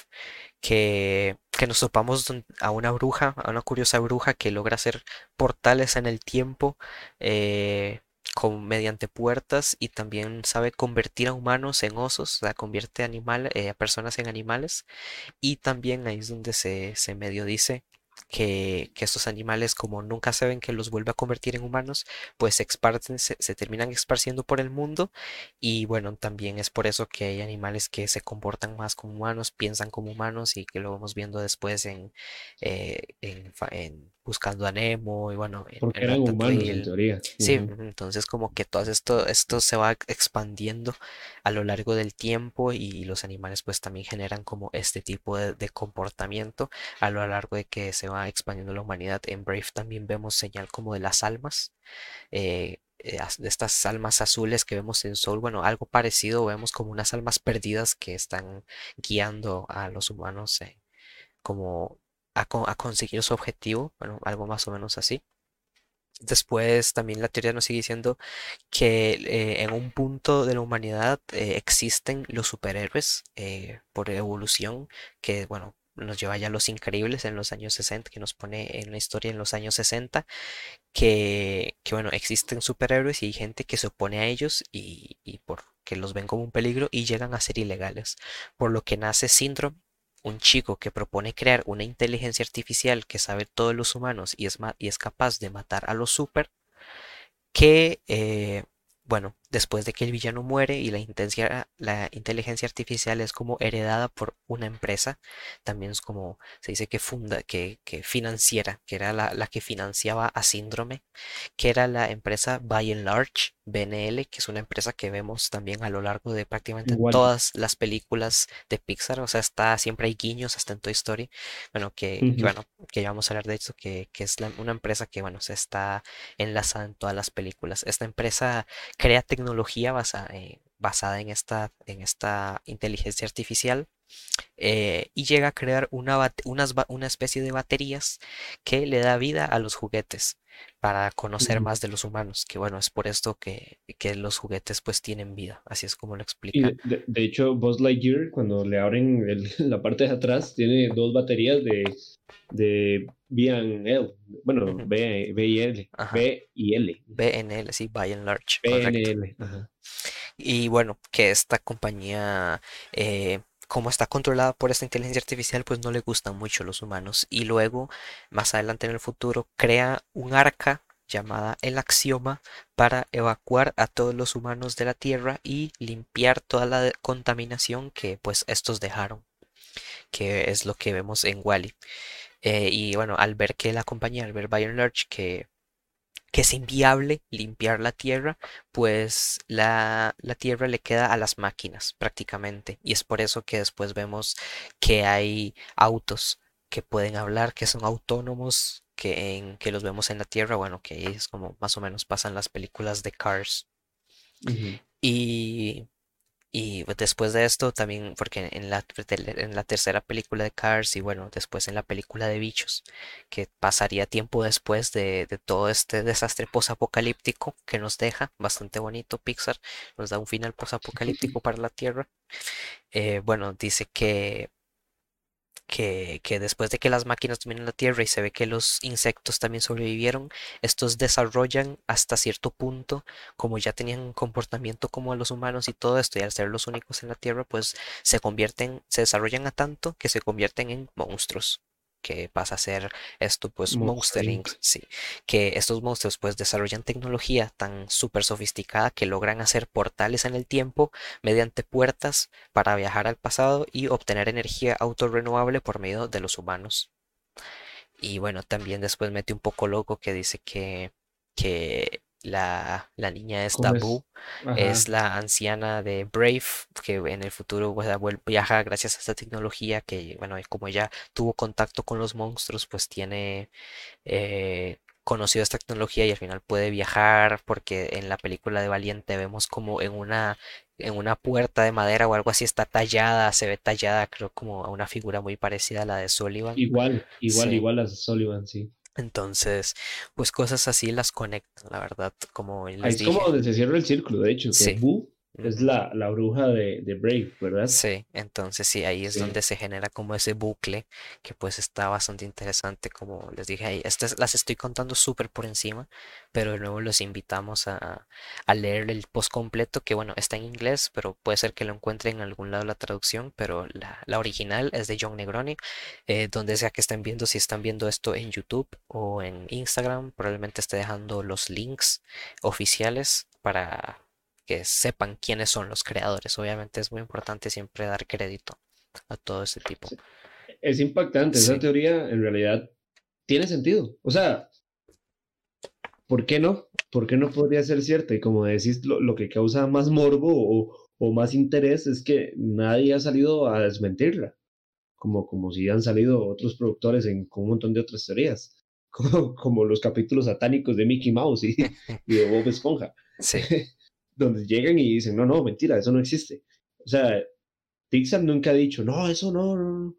que, que nos topamos a una bruja, a una curiosa bruja que logra hacer portales en el tiempo con, mediante puertas y también sabe convertir a humanos en osos, o sea, convierte animal, eh, a personas en animales. Y también ahí es donde se, se medio dice que, que estos animales, como nunca saben que los vuelve a convertir en humanos, pues se esparcen, se, se terminan esparciendo por el mundo. Y bueno, también es por eso que hay animales que se comportan más como humanos, piensan como humanos y que lo vamos viendo después en, eh, en, en Buscando a Nemo y bueno, en, Porque eran humanos en teoría. Sí, entonces como que todo esto, esto se va expandiendo a lo largo del tiempo y los animales pues también generan como este tipo de, de comportamiento a lo largo de que se va expandiendo la humanidad. En Brave también vemos señal como de las almas, eh, eh, de estas almas azules que vemos en Soul, bueno, algo parecido, vemos como unas almas perdidas que están guiando a los humanos eh, como a, co- a conseguir su objetivo, bueno, algo más o menos así. Después también la teoría nos sigue diciendo que eh, en un punto de la humanidad eh, existen los superhéroes eh, por evolución, que bueno, nos lleva ya a los increíbles en los años 60, que nos pone en la historia en los años 60, que, bueno, existen superhéroes y hay gente que se opone a ellos y, y por que los ven como un peligro y llegan a ser ilegales, por lo que nace Syndrome. Un chico que propone crear una inteligencia artificial que sabe todos los humanos y es, y es capaz de matar a los super que, eh, bueno, después de que el villano muere y la inteligencia, la inteligencia artificial es como heredada por una empresa, también es como se dice que funda, que, que financiera, que era la, la que financiaba a Síndrome, que era la empresa By and Large, BNL, que es una empresa que vemos también a lo largo de prácticamente Igual. todas las películas de Pixar, o sea, está siempre hay guiños hasta en Toy Story, bueno, que, bueno, que ya vamos a hablar de esto, que, que es la- una empresa que, bueno, se está enlazada en todas las películas. Esta empresa crea tecnología basa- eh, basada en esta, en esta inteligencia artificial eh, y llega a crear una, unas una especie de baterías que le da vida a los juguetes para conocer más de los humanos, que bueno, es por esto que, que los juguetes pues tienen vida, así es como lo explica. de, de- de hecho, Buzz Lightyear, cuando le abren el- la parte de atrás, tiene dos baterías de, de B&L. Bueno, Ujú, B, B y L. Ajá. B y L. BNL, sí, by and large, correcto. BNL. Ujú. Ajá. Y bueno, que esta compañía, eh, como está controlada por esta inteligencia artificial, pues no le gustan mucho los humanos. Y luego, más adelante en el futuro, crea un arca llamada el Axioma para evacuar a todos los humanos de la Tierra y limpiar toda la contaminación que pues estos dejaron, que es lo que vemos en Wall-E. Eh, y bueno, al ver que la compañía, al ver Bayern Large, que que es inviable limpiar la tierra, pues la, la tierra le queda a las máquinas prácticamente. Y es por eso que después vemos que hay autos que pueden hablar, que son autónomos, que, en, que los vemos en la tierra, bueno, que ahí es como más o menos pasan las películas de Cars. Y y pues, después de esto también, porque en la, en la tercera película de Cars y bueno, después en la película de Bichos, que pasaría tiempo después de, de todo este desastre posapocalíptico que nos deja, bastante bonito Pixar, nos da un final posapocalíptico para la Tierra. eh, bueno, dice que que, que después de que las máquinas dominan la Tierra y se ve que los insectos también sobrevivieron, estos desarrollan hasta cierto punto, como ya tenían un comportamiento como los humanos y todo esto, y al ser los únicos en la Tierra, pues se convierten, se desarrollan a tanto que se convierten en monstruos. Que pasa a ser esto, pues Monster. Inc. Sí, que estos monstruos pues desarrollan tecnología tan súper sofisticada que logran hacer portales en el tiempo mediante puertas para viajar al pasado y obtener energía autorrenovable por medio de los humanos. Y bueno, también después mete un poco loco que dice que, que la, la niña esta ¿Cómo es? Boo es la anciana de Brave, que en el futuro pues, viaja gracias a esta tecnología que, bueno, como ella tuvo contacto con los monstruos, pues tiene eh, conocido esta tecnología y al final puede viajar porque en la película de Valiente vemos como en una en una puerta de madera o algo así está tallada, se ve tallada, creo como a una figura muy parecida a la de Sullivan. Igual, igual, Sí. igual a Sullivan, sí. Entonces, pues cosas así las conectan, la verdad, como Ahí les es como donde se cierra el círculo, de hecho, que Sí. Es la, la bruja de, de Brave, ¿verdad? Sí, entonces sí, ahí es Sí. donde se genera como ese bucle que pues está bastante interesante, como les dije ahí, estas las estoy contando súper por encima, pero de nuevo los invitamos a, a leer el post completo, que bueno, está en inglés, pero puede ser que lo encuentren en algún lado la traducción, pero la, la original es de John Negroni, eh, donde sea que estén viendo, si están viendo esto en YouTube o en Instagram, probablemente esté dejando los links oficiales para que sepan quiénes son los creadores. Obviamente es muy importante siempre dar crédito a todo este tipo. Es impactante, esa teoría en realidad tiene sentido. O sea, ¿por qué no? ¿Por qué no podría ser cierta? Y como decís, lo, lo que causa más morbo o, o más interés es que nadie ha salido a desmentirla, como, como si han salido otros productores en, con un montón de otras teorías, como, como los capítulos satánicos de Mickey Mouse y, y de Bob Esponja, sí, donde llegan y dicen, no, no, mentira, eso no existe. O sea, Pixar nunca ha dicho, no, eso no, no.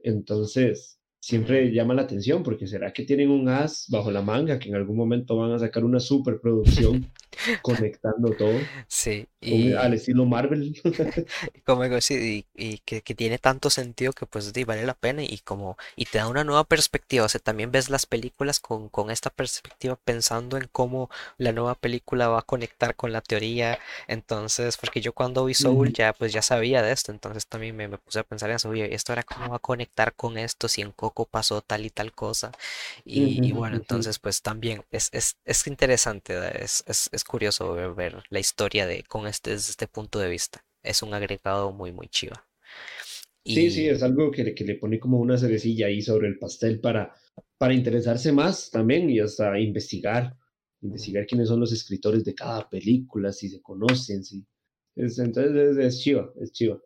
Entonces, siempre llama la atención porque será que tienen un as bajo la manga que en algún momento van a sacar una superproducción conectando todo, sí, un- al y estilo Marvel. como digo, sí, y, y que, que tiene tanto sentido que pues di, vale la pena y como y te da una nueva perspectiva, o sea, también ves las películas con, con esta perspectiva pensando en cómo la nueva película va a conectar con la teoría, entonces, porque yo cuando vi Soul Ujú, ya pues ya sabía de esto, entonces también me, me puse a pensar en eso, oye, esto era cómo va a conectar con esto si en Coco pasó tal y tal cosa, y, ujú, y bueno, entonces pues también es, es, es interesante, es, es, es es curioso ver, ver la historia de con este, desde este punto de vista. Es un agregado muy, muy chiva. Sí, sí, es algo que, le- que le pone como una cerecilla ahí sobre el pastel para, para interesarse más también y hasta investigar, investigar quiénes son los escritores de cada película, si se conocen, si... Es, entonces es, es chiva, es chiva.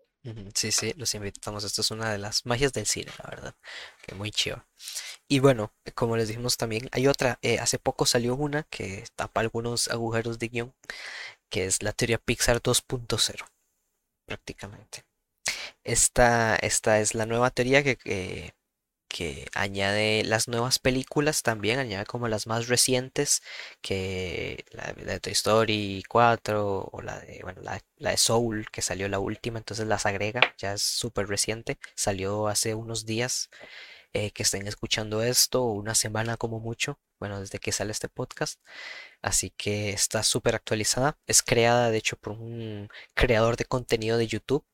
sí, sí, los invitamos. Esto es una de las magias del cine, la verdad. Que muy chiva. Y bueno, como les dijimos también, hay otra. eh, hace poco salió una que tapa algunos agujeros de guion, que es la teoría Pixar 2.0, prácticamente. Esta, esta es la nueva teoría que, que, añade las nuevas películas también, añade como las más recientes, que la, la de Toy Story 4 o la de, bueno, la, la de Soul, que salió la última, entonces las agrega, ya es súper reciente, salió hace unos días eh, que estén escuchando esto, una semana como mucho, bueno, desde que sale este podcast, así que está súper actualizada, es creada de hecho por un creador de contenido de YouTube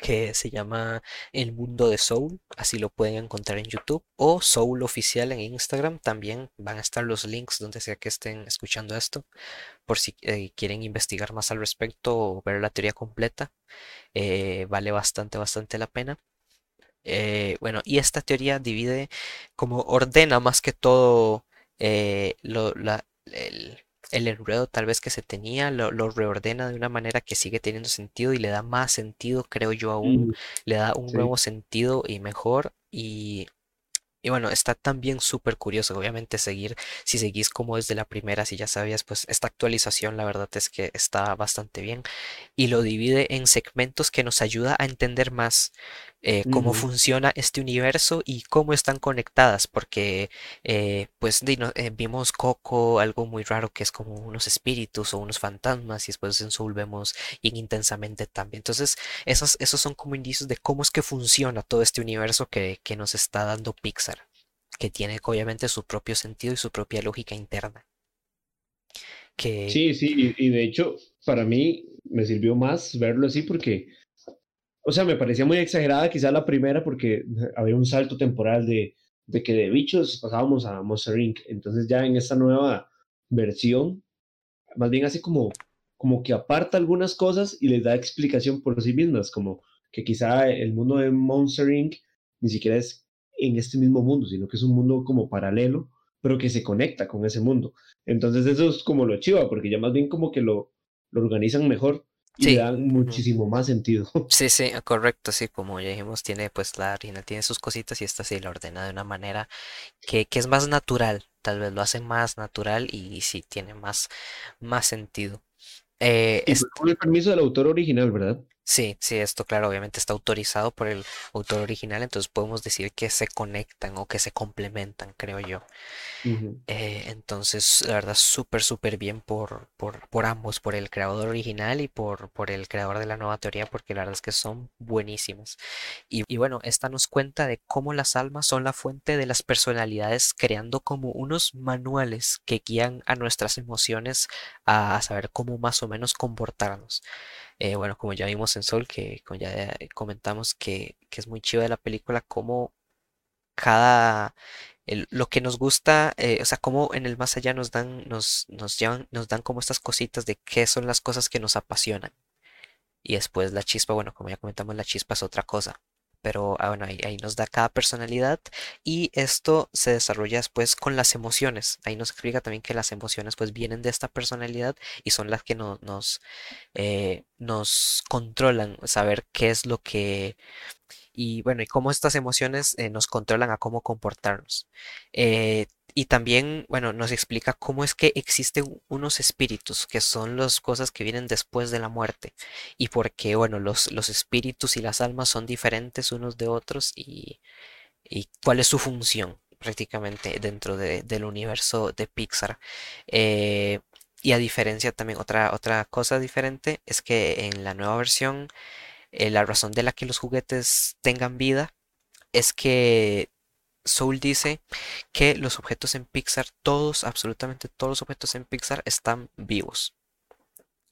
que se llama El Mundo de Soul, así lo pueden encontrar en YouTube, o Soul Oficial en Instagram, también van a estar los links donde sea que estén escuchando esto, por si eh, quieren investigar más al respecto o ver la teoría completa, eh, vale bastante, bastante la pena. Eh, bueno, y esta teoría divide, como ordena más que todo eh, lo- la- el, el enredo tal vez que se tenía, lo, lo reordena de una manera que sigue teniendo sentido y le da más sentido, creo yo aún, Mm, le da un sí. nuevo sentido y mejor. Y, y bueno, está también súper curioso, obviamente seguir, si seguís como desde la primera, si ya sabías, pues esta actualización la verdad es que está bastante bien y lo divide en segmentos que nos ayuda a entender más eh, cómo funciona este universo y cómo están conectadas, porque eh, pues no- eh, vimos Coco, algo muy raro que es como unos espíritus o unos fantasmas y después en Soul vemos intensamente también. Entonces, esos, esos son como indicios de cómo es que funciona todo este universo que, que nos está dando Pixar, que tiene obviamente su propio sentido y su propia lógica interna. Que Sí, sí, y, de hecho, para mí me sirvió más verlo así porque, o sea, me parecía muy exagerada quizá la primera porque había un salto temporal de, de que de bichos pasábamos a Monster Inc. Entonces ya en esta nueva versión, más bien así como, como que aparta algunas cosas y les da explicación por sí mismas, como que quizá el mundo de Monster Inc. ni siquiera es en este mismo mundo, sino que es un mundo como paralelo, pero que se conecta con ese mundo. Entonces eso es como lo chiva, porque ya más bien como que lo, lo organizan mejor y le dan muchísimo más sentido. Sí, sí, correcto, sí, como ya dijimos, tiene pues la original tiene sus cositas y esta sí la ordena de una manera que, que es más natural, tal vez lo hace más natural y sí tiene más, más sentido. Eh, Y con el permiso del autor original, ¿verdad? Sí, sí, esto claro, obviamente está autorizado por el autor original, entonces podemos decir que se conectan o que se complementan, creo yo. Eh, entonces, la verdad, súper, súper bien por, por, por ambos, por el creador original y por, por el creador de la nueva teoría, porque la verdad es que son buenísimos. Y, y bueno, esta nos cuenta de cómo las almas son la fuente de las personalidades, creando como unos manuales que guían a nuestras emociones a, a saber cómo más o menos comportarnos. Eh, bueno, como ya vimos en Sol, que como ya eh, comentamos que, que es muy chido de la película, cómo cada lo que nos gusta, eh, o sea, cómo en el más allá nos dan, nos, nos llevan, nos dan como estas cositas de qué son las cosas que nos apasionan. Y después la chispa, bueno, como ya comentamos, la chispa es otra cosa. Pero ah, bueno, ahí, ahí nos da cada personalidad y esto se desarrolla después con las emociones. Ahí nos explica también que las emociones pues vienen de esta personalidad y son las que no- nos, eh, nos controlan, saber qué es lo que y bueno, y cómo estas emociones eh, nos controlan a cómo comportarnos. Eh, y también, bueno, nos explica cómo es que existen unos espíritus, que son las cosas que vienen después de la muerte, y por qué, bueno, los, los espíritus y las almas son diferentes unos de otros y, y cuál es su función prácticamente dentro de- del universo de Pixar. Eh, y a diferencia también, otra, otra cosa diferente es que en la nueva versión eh, la razón de la que los juguetes tengan vida es que Soul dice que los objetos en Pixar, todos, absolutamente todos los objetos en Pixar están vivos.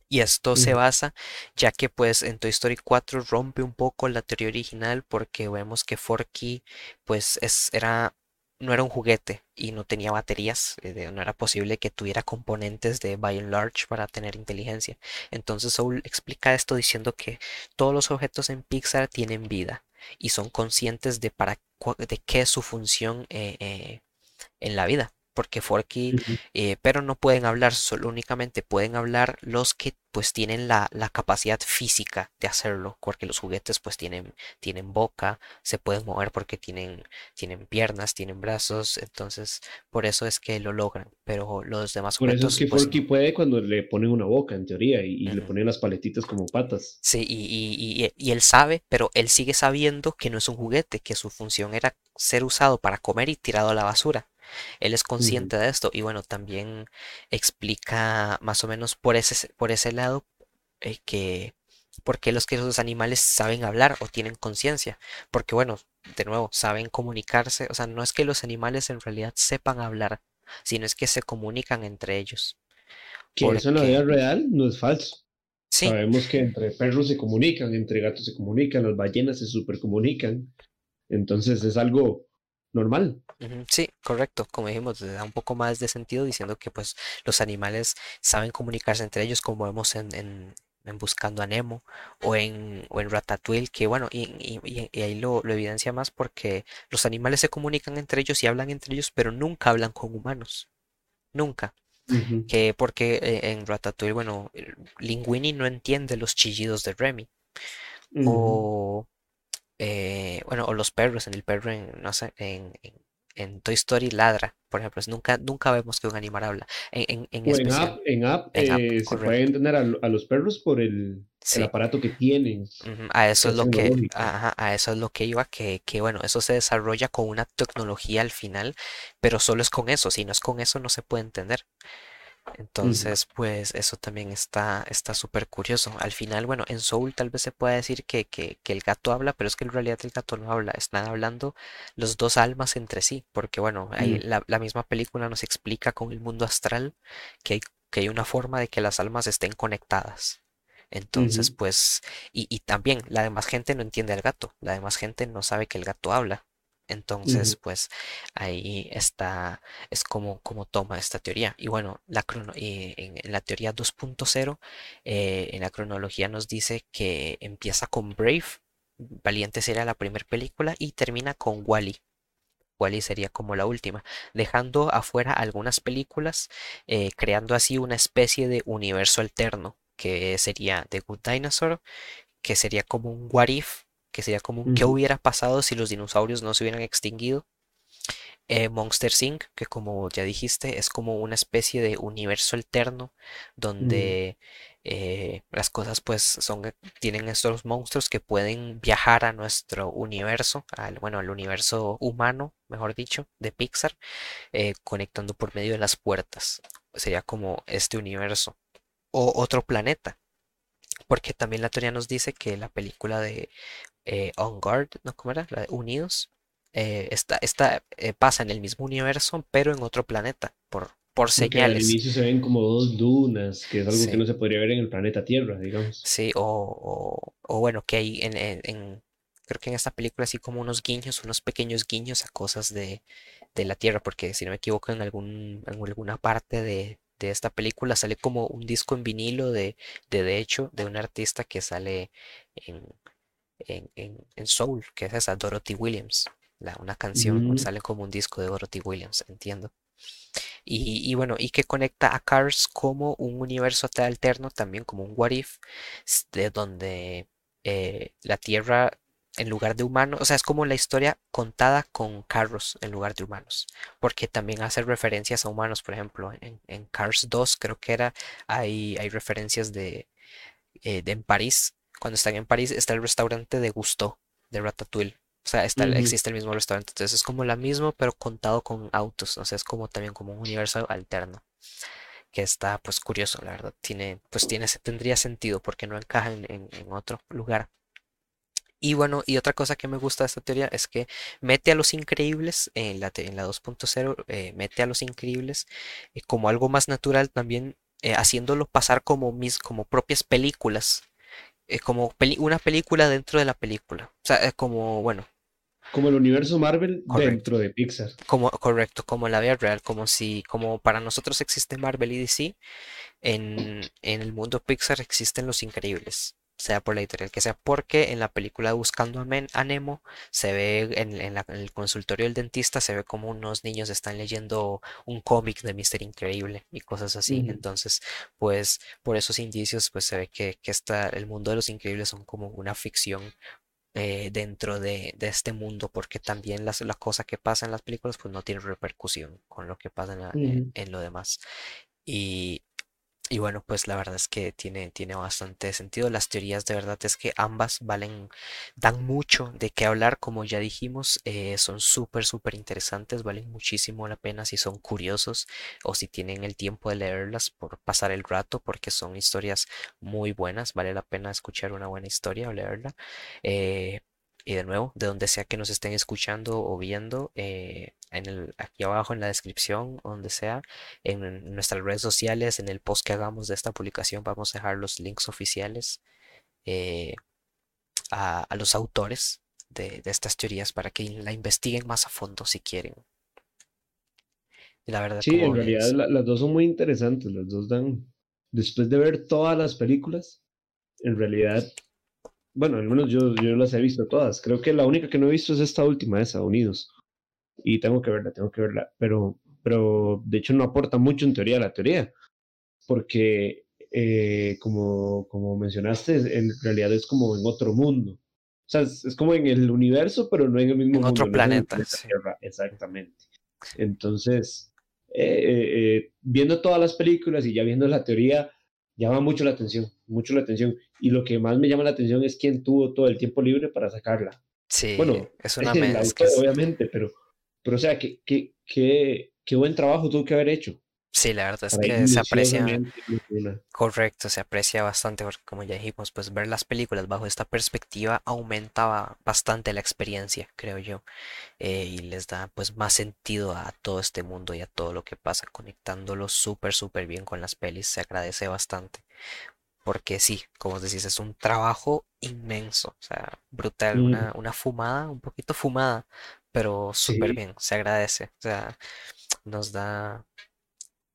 Y esto se basa ya que pues en Toy Story 4 rompe un poco la teoría original porque vemos que Forky pues es, era no era un juguete y no tenía baterías, eh, no era posible que tuviera componentes de by and large para tener inteligencia. Entonces Soul explica esto diciendo que todos los objetos en Pixar tienen vida y son conscientes de para de qué es su función eh, eh, en la vida. Porque Forky, eh, pero no pueden hablar, solo únicamente pueden hablar los que pues tienen la, la capacidad física de hacerlo, porque los juguetes pues tienen, tienen boca, se pueden mover porque tienen, tienen piernas, tienen brazos, entonces por eso es que lo logran, pero los demás Por eso es que pues Forky puede cuando le ponen una boca, en teoría, y, y le ponen las paletitas como patas. Sí, y, y- y- y él sabe, pero él sigue sabiendo que no es un juguete, que su función era ser usado para comer y tirado a la basura. Él es consciente de esto y bueno, también explica más o menos por ese, por ese lado eh, que por qué los que los animales saben hablar o tienen conciencia. Porque bueno, de nuevo, saben comunicarse. O sea, no es que los animales en realidad sepan hablar, sino es que se comunican entre ellos. Que eso en la vida Porque real no es falso. sí, Sabemos que entre perros se comunican, entre gatos se comunican, las ballenas se supercomunican. Entonces es algo normal. Sí, correcto. Como dijimos, da un poco más de sentido diciendo que pues los animales saben comunicarse entre ellos, como vemos en, en- en Buscando a Nemo o en, o en Ratatouille, que bueno, y, y- y- ahí lo, lo evidencia más porque los animales se comunican entre ellos y hablan entre ellos, pero nunca hablan con humanos. Nunca. Que porque eh, en Ratatouille, bueno, Linguini no entiende los chillidos de Remy. O eh, bueno, o los perros, en el perro en, no sé, en, en, en Toy Story ladra, por ejemplo, nunca, nunca vemos que un animal habla, en, en, en O en especial. app, en app eh, se puede entender a, lo- a los perros por el, el aparato que tienen, A eso es lo que, ajá, a eso es lo que iba, que, que bueno, eso se desarrolla con una tecnología al final, pero solo es con eso, si no es con eso no se puede entender. Entonces, pues eso también está está súper curioso. Al final, bueno, en Soul tal vez se pueda decir que, que, que el gato habla, pero es que en realidad el gato no habla, están hablando los dos almas entre sí, porque bueno, ahí ujú, la, la misma película nos explica con el mundo astral que hay, que hay una forma de que las almas estén conectadas. Entonces, pues, y, y también la demás gente no entiende al gato, la demás gente no sabe que el gato habla. Entonces, pues ahí está, es como, como toma esta teoría. Y bueno, la crono- y en, en la teoría 2.0, eh, en la cronología nos dice que empieza con Brave, Valiente sería la primera película, y termina con Wall-E. Wall-E sería como la última, dejando afuera algunas películas, eh, creando así una especie de universo alterno, que sería The Good Dinosaur, que sería como un what if, que sería como qué hubiera pasado si los dinosaurios no se hubieran extinguido eh, Monster Inc., que como ya dijiste, es como una especie de universo alterno donde eh, las cosas pues son, tienen estos monstruos que pueden viajar a nuestro universo, al, bueno, al universo humano, mejor dicho, de Pixar, eh, conectando por medio de las puertas. Sería como este universo. O otro planeta, porque también la teoría nos dice que la película de eh, On Guard, ¿no? ¿Cómo era? La de Unidos. eh, esta, esta, eh, pasa en el mismo universo, pero en otro planeta, por, por Porque al señales. inicio se ven como dos dunas, que es algo que Sí, no se podría ver en el planeta Tierra, digamos. sí, o, o, o bueno, que hay en, en- en- creo que en esta película así como unos guiños, unos pequeños guiños a cosas de, de la Tierra, porque si no me equivoco, en algún, en alguna parte de, de esta película sale como un disco en vinilo de, de, de hecho, de un artista que sale en, en, en, en Soul, que es esa, Dorothy Williams. La, una canción, Mm, sale como un disco de Dorothy Williams, entiendo. Y, y bueno, y que conecta a Cars como un universo te- alterno, también como un what if, de donde eh, la Tierra, en lugar de humanos, o sea, es como la historia contada con carros en lugar de humanos, porque también hace referencias a humanos, por ejemplo, en, en Cars 2 creo que era, hay, hay referencias de, eh, de en París, cuando están en París está el restaurante de Gusteau, de Ratatouille. O sea, está, existe el mismo restaurante. Entonces es como la misma, pero contado con autos. O sea, es como también como un universo alterno. Que está pues curioso, la verdad. Tiene, pues tiene, tendría sentido porque no encaja en, en- en otro lugar. Y bueno, y otra cosa que me gusta de esta teoría es que mete a los increíbles en la, te- en la 2.0, eh, mete a los increíbles eh, como algo más natural también, eh, haciéndolo pasar como mis, como propias películas, eh, como peli- una película dentro de la película. O sea, es como, bueno. como el universo Marvel Correcto. dentro de Pixar. Como, correcto, como la vida real, como si, como para nosotros existe Marvel y DC, en, en el mundo Pixar existen los increíbles, sea por la editorial que sea, porque en la película Buscando a, Men- a Nemo se ve en, en la- en el consultorio del dentista, se ve como unos niños están leyendo un cómic de Mister Increíble y cosas así. Entonces, pues por esos indicios, pues se ve que, que está, el mundo de los increíbles son como una ficción eh, dentro de, de este mundo, porque también las, la cosa que pasa en las películas pues no tiene repercusión con lo que pasa en, la- en lo demás. Y, y bueno, pues la verdad es que tiene, tiene bastante sentido. Las teorías de verdad es que ambas valen, dan mucho de qué hablar, como ya dijimos, eh, son súper, súper interesantes, valen muchísimo la pena si son curiosos o si tienen el tiempo de leerlas por pasar el rato, porque son historias muy buenas, vale la pena escuchar una buena historia o leerla. Eh, y de nuevo, de donde sea que nos estén escuchando o viendo, eh, en el, aquí abajo en la descripción, donde sea, en nuestras redes sociales, en el post que hagamos de esta publicación, vamos a dejar los links oficiales eh, a, a los autores de, de estas teorías para que la investiguen más a fondo si quieren. Y la verdad, Sí, en realidad la- las dos son muy interesantes, las dos dan, después de ver todas las películas, en realidad, bueno, al menos yo, yo las he visto todas, creo que la única que no he visto es esta última, de Estados Unidos, y tengo que verla, tengo que verla, pero, pero de hecho no aporta mucho en teoría a la teoría, porque eh, como, como mencionaste, en realidad es como en otro mundo. O sea, es, es como en el universo, pero no en el mismo en otro no en planeta, planeta sí. Tierra, exactamente. Entonces, eh, eh, viendo todas las películas y ya viendo la teoría, llama mucho la atención, mucho la atención. Y lo que más me llama la atención es quién tuvo todo el tiempo libre para sacarla. Sí, Bueno, es una el me- es que autor, es, obviamente, pero, pero o sea, qué, qué, qué, qué buen trabajo tuvo que haber hecho sí, la verdad es que se aprecia. Correcto, se aprecia bastante porque como ya dijimos, pues ver las películas bajo esta perspectiva aumenta ba- bastante la experiencia, creo yo, eh, y les da pues más sentido a todo este mundo y a todo lo que pasa, conectándolo súper, súper bien con las pelis, se agradece bastante, porque sí, como decís, es un trabajo inmenso, o sea, brutal, Mm, una, una fumada, un poquito fumada, pero súper sí, bien, se agradece, o sea, nos da,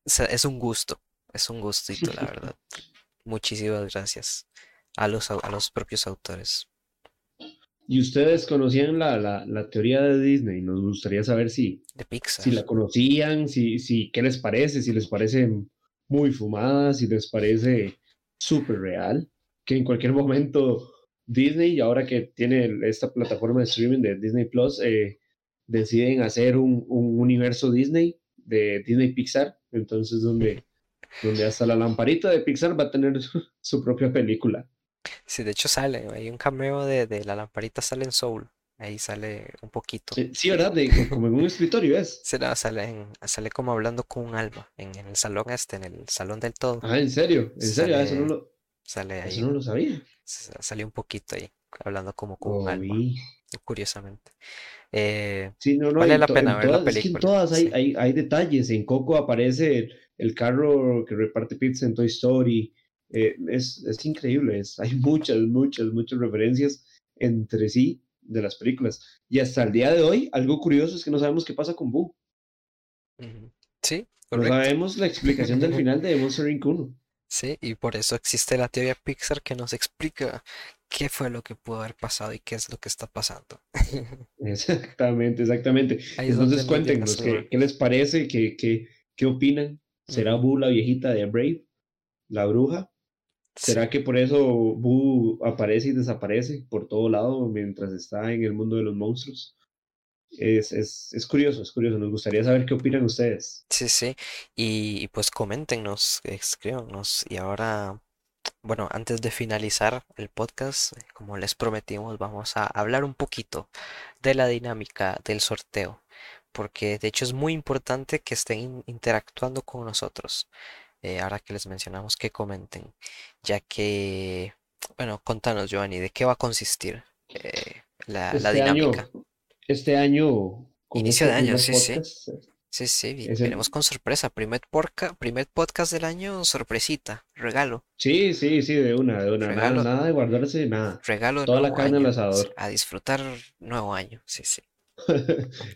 sea, es un gusto, es un gustito, la verdad. Muchísimas gracias a los, a los propios autores Y ustedes conocían la, la, la teoría de Disney. Nos gustaría saber si, de si Pixar. la conocían, si, si, qué les parece, si les parece muy fumada, si les parece súper real, que en cualquier momento Disney, y ahora que tiene esta plataforma de streaming de Disney Plus, eh, deciden hacer un, un universo Disney de Disney Pixar, entonces donde, donde hasta la lamparita de Pixar va a tener su, su propia película. Sí, de hecho sale, hay un cameo de, de la lamparita sale en Soul. Ahí sale un poquito. Sí, ¿verdad? De- como en un escritorio es. Se la- sale, en- sale como hablando con un alma en, en el salón este, en el salón del todo. Ah, ¿en serio? ¿En serio? Ah, Eso no lo, sale eso ahí, no lo sabía. s- sale un poquito ahí, hablando como con un Oh, alma, vi. Curiosamente. Eh, Sí, no, no, vale la pena en ver la todas, es que en película, todas hay, sí. hay, hay detalles. En Coco aparece el, el carro que reparte pizza en Toy Story. Eh, es, es increíble. Es, hay muchas, muchas, muchas referencias entre sí de las películas. Y hasta el día de hoy, algo curioso es que no sabemos qué pasa con Boo. Sí, No sabemos la explicación del final de Monster Inc. 1. Sí, y por eso existe la teoría Pixar que nos explica qué fue lo que pudo haber pasado y qué es lo que está pasando. Exactamente, exactamente. Ahí Entonces cuéntenos. ¿qué, qué les parece? ¿Qué, qué, qué opinan? ¿Será Boo la viejita de Brave? ¿La bruja? ¿Será Sí, que por eso Boo aparece y desaparece por todo lado mientras está en el mundo de los monstruos? Es, es, es curioso, es curioso. Nos gustaría saber qué opinan ustedes. sí, sí. Y, y pues coméntenos, escríbanos. Y ahora, bueno, antes de finalizar el podcast, eh, como les prometimos, vamos a hablar un poquito de la dinámica del sorteo. Porque de hecho es muy importante que estén in- interactuando con nosotros. eh, ahora que les mencionamos que comenten. Ya que, bueno, contanos, Giovanni, ¿de qué va a consistir eh, la, la Este año, dinámica? este año, Inicio este de año, sí, sí. Sí, sí, el, venimos con sorpresa. Primer, porca, primer podcast del año, sorpresita, regalo, sí, sí, sí, de una, de una, nada, regalo, nada de guardarse, nada. regalo de Toda la carne al año. asador. A disfrutar nuevo año, sí, sí.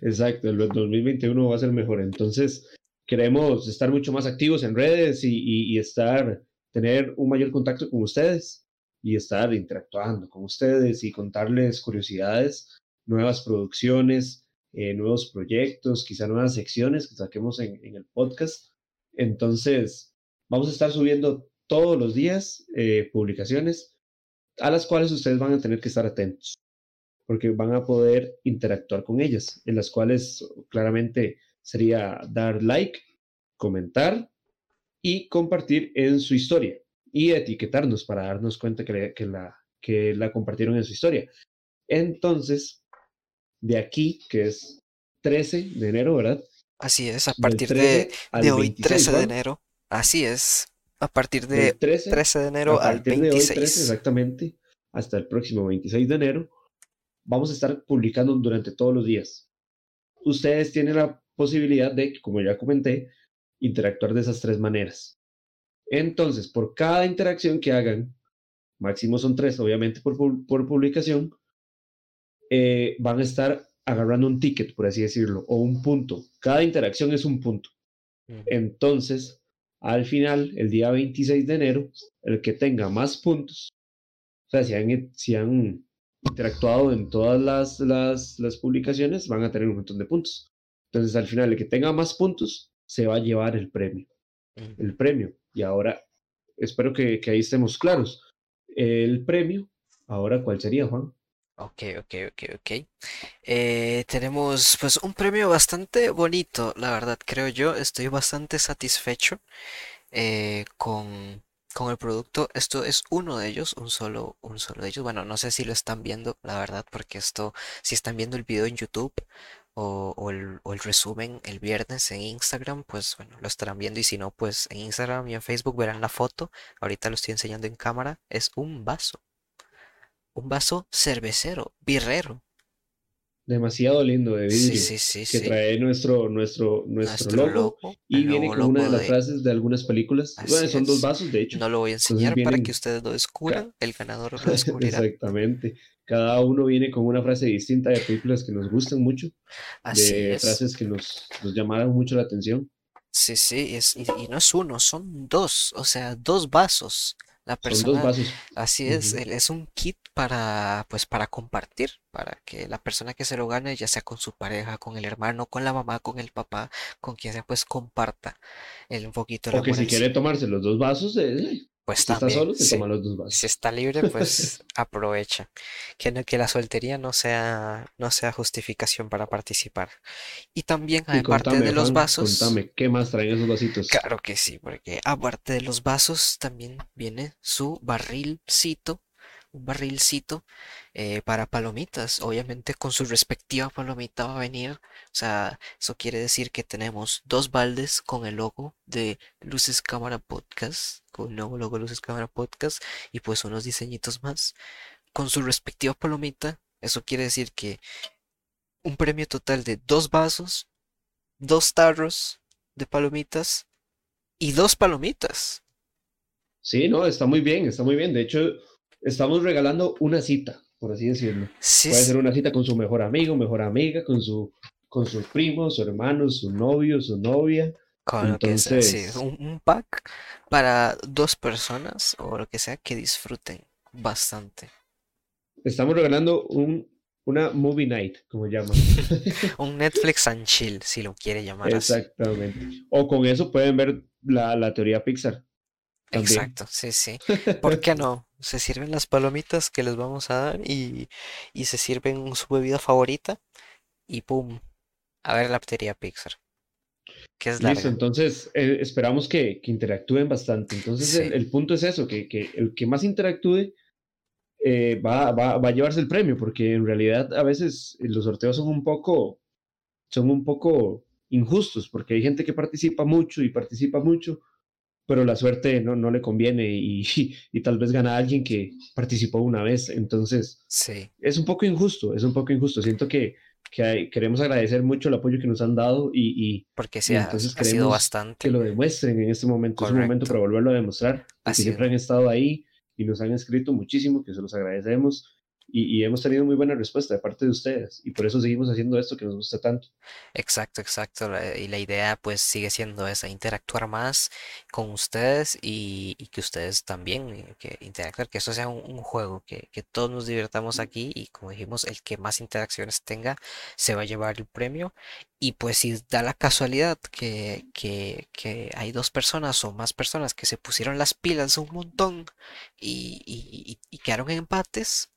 Exacto, el 2021 va a ser mejor. Entonces, queremos estar mucho más activos en redes y, y- y estar, tener un mayor contacto con ustedes y estar interactuando con ustedes y contarles curiosidades, nuevas producciones, eh, nuevos proyectos, quizá nuevas secciones que saquemos en, el podcast. Entonces, vamos a estar subiendo todos los días eh, publicaciones a las cuales ustedes van a tener que estar atentos porque van a poder interactuar con ellas, en las cuales claramente sería dar like, comentar y compartir en su historia y etiquetarnos para darnos cuenta que la, que la compartieron en su historia. Entonces, de aquí, que es 13 de enero, ¿verdad? Así es, a partir de, 13 de hoy, 26, 13 de enero, así es, a partir de 13, 13 de enero a al partir de hoy 13 26. exactamente, hasta el próximo 26 de enero, vamos a estar publicando durante todos los días. Ustedes tienen la posibilidad de, como ya comenté, interactuar de esas tres maneras. Entonces, por cada interacción que hagan, máximo son tres, obviamente por, por publicación, eh, van a estar agarrando un ticket, por así decirlo, o un punto. Cada interacción es un punto. Entonces, al final, el día 26 de enero, el que tenga más puntos, o sea, si han, si han interactuado en todas las, las, las publicaciones, van a tener un montón de puntos. Entonces, al final, el que tenga más puntos se va a llevar el premio. El premio. Y ahora, espero que, que ahí estemos claros. El premio, ahora, ¿cuál sería, Juan? Ok, ok, ok, ok. Eh, tenemos pues un premio bastante bonito, la verdad, creo yo. Estoy bastante satisfecho eh, con, con el producto. Esto es uno de ellos, un solo, un solo de ellos. Bueno, no sé si lo están viendo, la verdad, porque esto, si están viendo el video en YouTube o, el, o el resumen el viernes en Instagram, pues bueno, lo estarán viendo. Y si no, pues en Instagram y en Facebook verán la foto. Ahorita lo estoy enseñando en cámara. Es un vaso, un vaso cervecero, birrero. Demasiado lindo de vidrio, sí, sí, que sí. trae nuestro, nuestro, nuestro Nuestro logo logo, y viene con una de las de... frases de algunas películas. Bueno, son dos vasos, de hecho. No lo voy a Entonces enseñar para que ustedes lo descubran. El ganador lo descubrirá. exactamente, cada uno viene con una frase distinta de películas que nos gustan mucho, Así de es. frases que nos, nos llamaron mucho la atención. Sí, sí, es, y, y no es uno, son dos, o sea, dos vasos. La Son dos persona, vasos. así es, el- es un kit para, pues, para compartir, para que la persona que se lo gane, ya sea con su pareja, con el hermano, con la mamá, con el papá, con quien sea, pues comparta el, un poquito O que si quiere tomarse los dos vasos, eh, Pues si está también, solo, se sí. toma los dos Si vasos. está libre, pues aprovecha. Que, no- que la soltería no sea, no sea justificación para participar. Y también, Y aparte contame, de los Juan, vasos, contame, ¿qué más traen esos vasitos? claro que sí, porque aparte de los vasos, también viene su barrilcito, un barrilcito eh, para palomitas. Obviamente con su respectiva palomita va a venir. O sea, eso quiere decir que tenemos dos baldes con el logo de Luces Cámara Podcast, con el nuevo logo Luces Cámara Podcast, y pues unos diseñitos más con su respectiva palomita. Eso quiere decir que un premio total de dos vasos, dos tarros de palomitas y dos palomitas. Sí, no, está muy bien, está muy bien. De hecho, estamos regalando una cita, por así decirlo. Sí, Puede ser una cita con su mejor amigo, mejor amiga, con su, con su primo, su hermano, su novio, su novia. con lo que sea, sí, Entonces, un, un pack para dos personas o lo que sea que disfruten bastante. estamos regalando un, una movie night, como llaman. Un Netflix and chill, si lo quiere llamar así. Exactamente. O con eso pueden ver la, la teoría Pixar también. Exacto, sí, sí. ¿Por qué no? Se sirven las palomitas que les vamos a dar y, y se sirven su bebida favorita y ¡pum! A ver la batería Pixar, que es Listo, entonces eh, esperamos que, que interactúen bastante. Entonces el punto es eso, que, que el que más interactúe eh, va, va, va a llevarse el premio, porque en realidad a veces los sorteos son un poco, son un poco injustos, porque hay gente que participa mucho y participa mucho, pero la suerte no, no le conviene y, y tal vez gana alguien que participó una vez. Entonces sí, es un poco injusto, es un poco injusto. Siento que que queremos agradecer mucho el apoyo que nos han dado y, porque sí, entonces ha, sido bastante. que lo demuestren en este momento. Es un momento para volverlo a demostrar, siempre han estado ahí y nos han escrito muchísimo, que se los agradecemos y, hemos tenido muy buena respuesta de parte de ustedes y por eso seguimos haciendo esto que nos gusta tanto. Exacto, exacto. Y la idea pues sigue siendo esa, interactuar más con ustedes y, que ustedes también que interactuar, que esto sea un, juego, que, todos nos divirtamos aquí y como dijimos, el que más interacciones tenga se va a llevar el premio. Y pues si da la casualidad que, que, que hay dos personas o más personas que se pusieron las pilas un montón y, y, y quedaron en empates,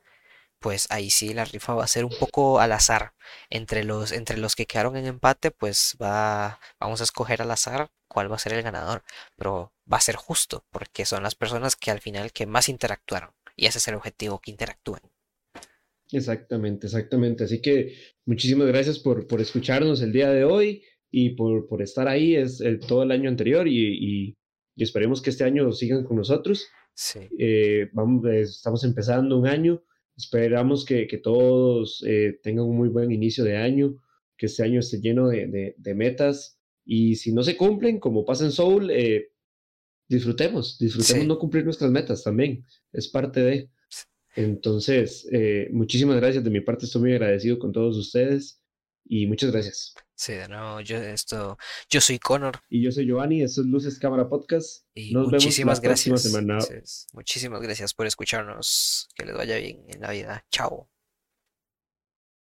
pues ahí sí la rifa va a ser un poco al azar. Entre los, entre los que quedaron en empate, pues va, vamos a escoger al azar cuál va a ser el ganador. Pero va a ser justo, porque son las personas que al final que más interactuaron. Y ese es el objetivo, que interactúen. Exactamente, exactamente. Así que muchísimas gracias por, por escucharnos el día de hoy y por, por estar ahí es el, todo el año anterior y, y, esperemos que este año sigan con nosotros. Sí. Eh, vamos, estamos empezando un año Esperamos que, que todos eh, tengan un muy buen inicio de año, que este año esté lleno de, de, metas y si no se cumplen, como pasa en Soul, eh, disfrutemos, disfrutemos no cumplir nuestras metas también, es parte de. Entonces, eh, muchísimas gracias de mi parte, estoy muy agradecido con todos ustedes y muchas gracias. Sí, de nuevo, yo esto, yo soy Connor. Y yo soy Giovanni, esto es Luces Cámara Podcast. Y Nos muchísimas vemos la gracias. Semana. Muchísimas gracias por escucharnos. Que les vaya bien en la vida. Chao.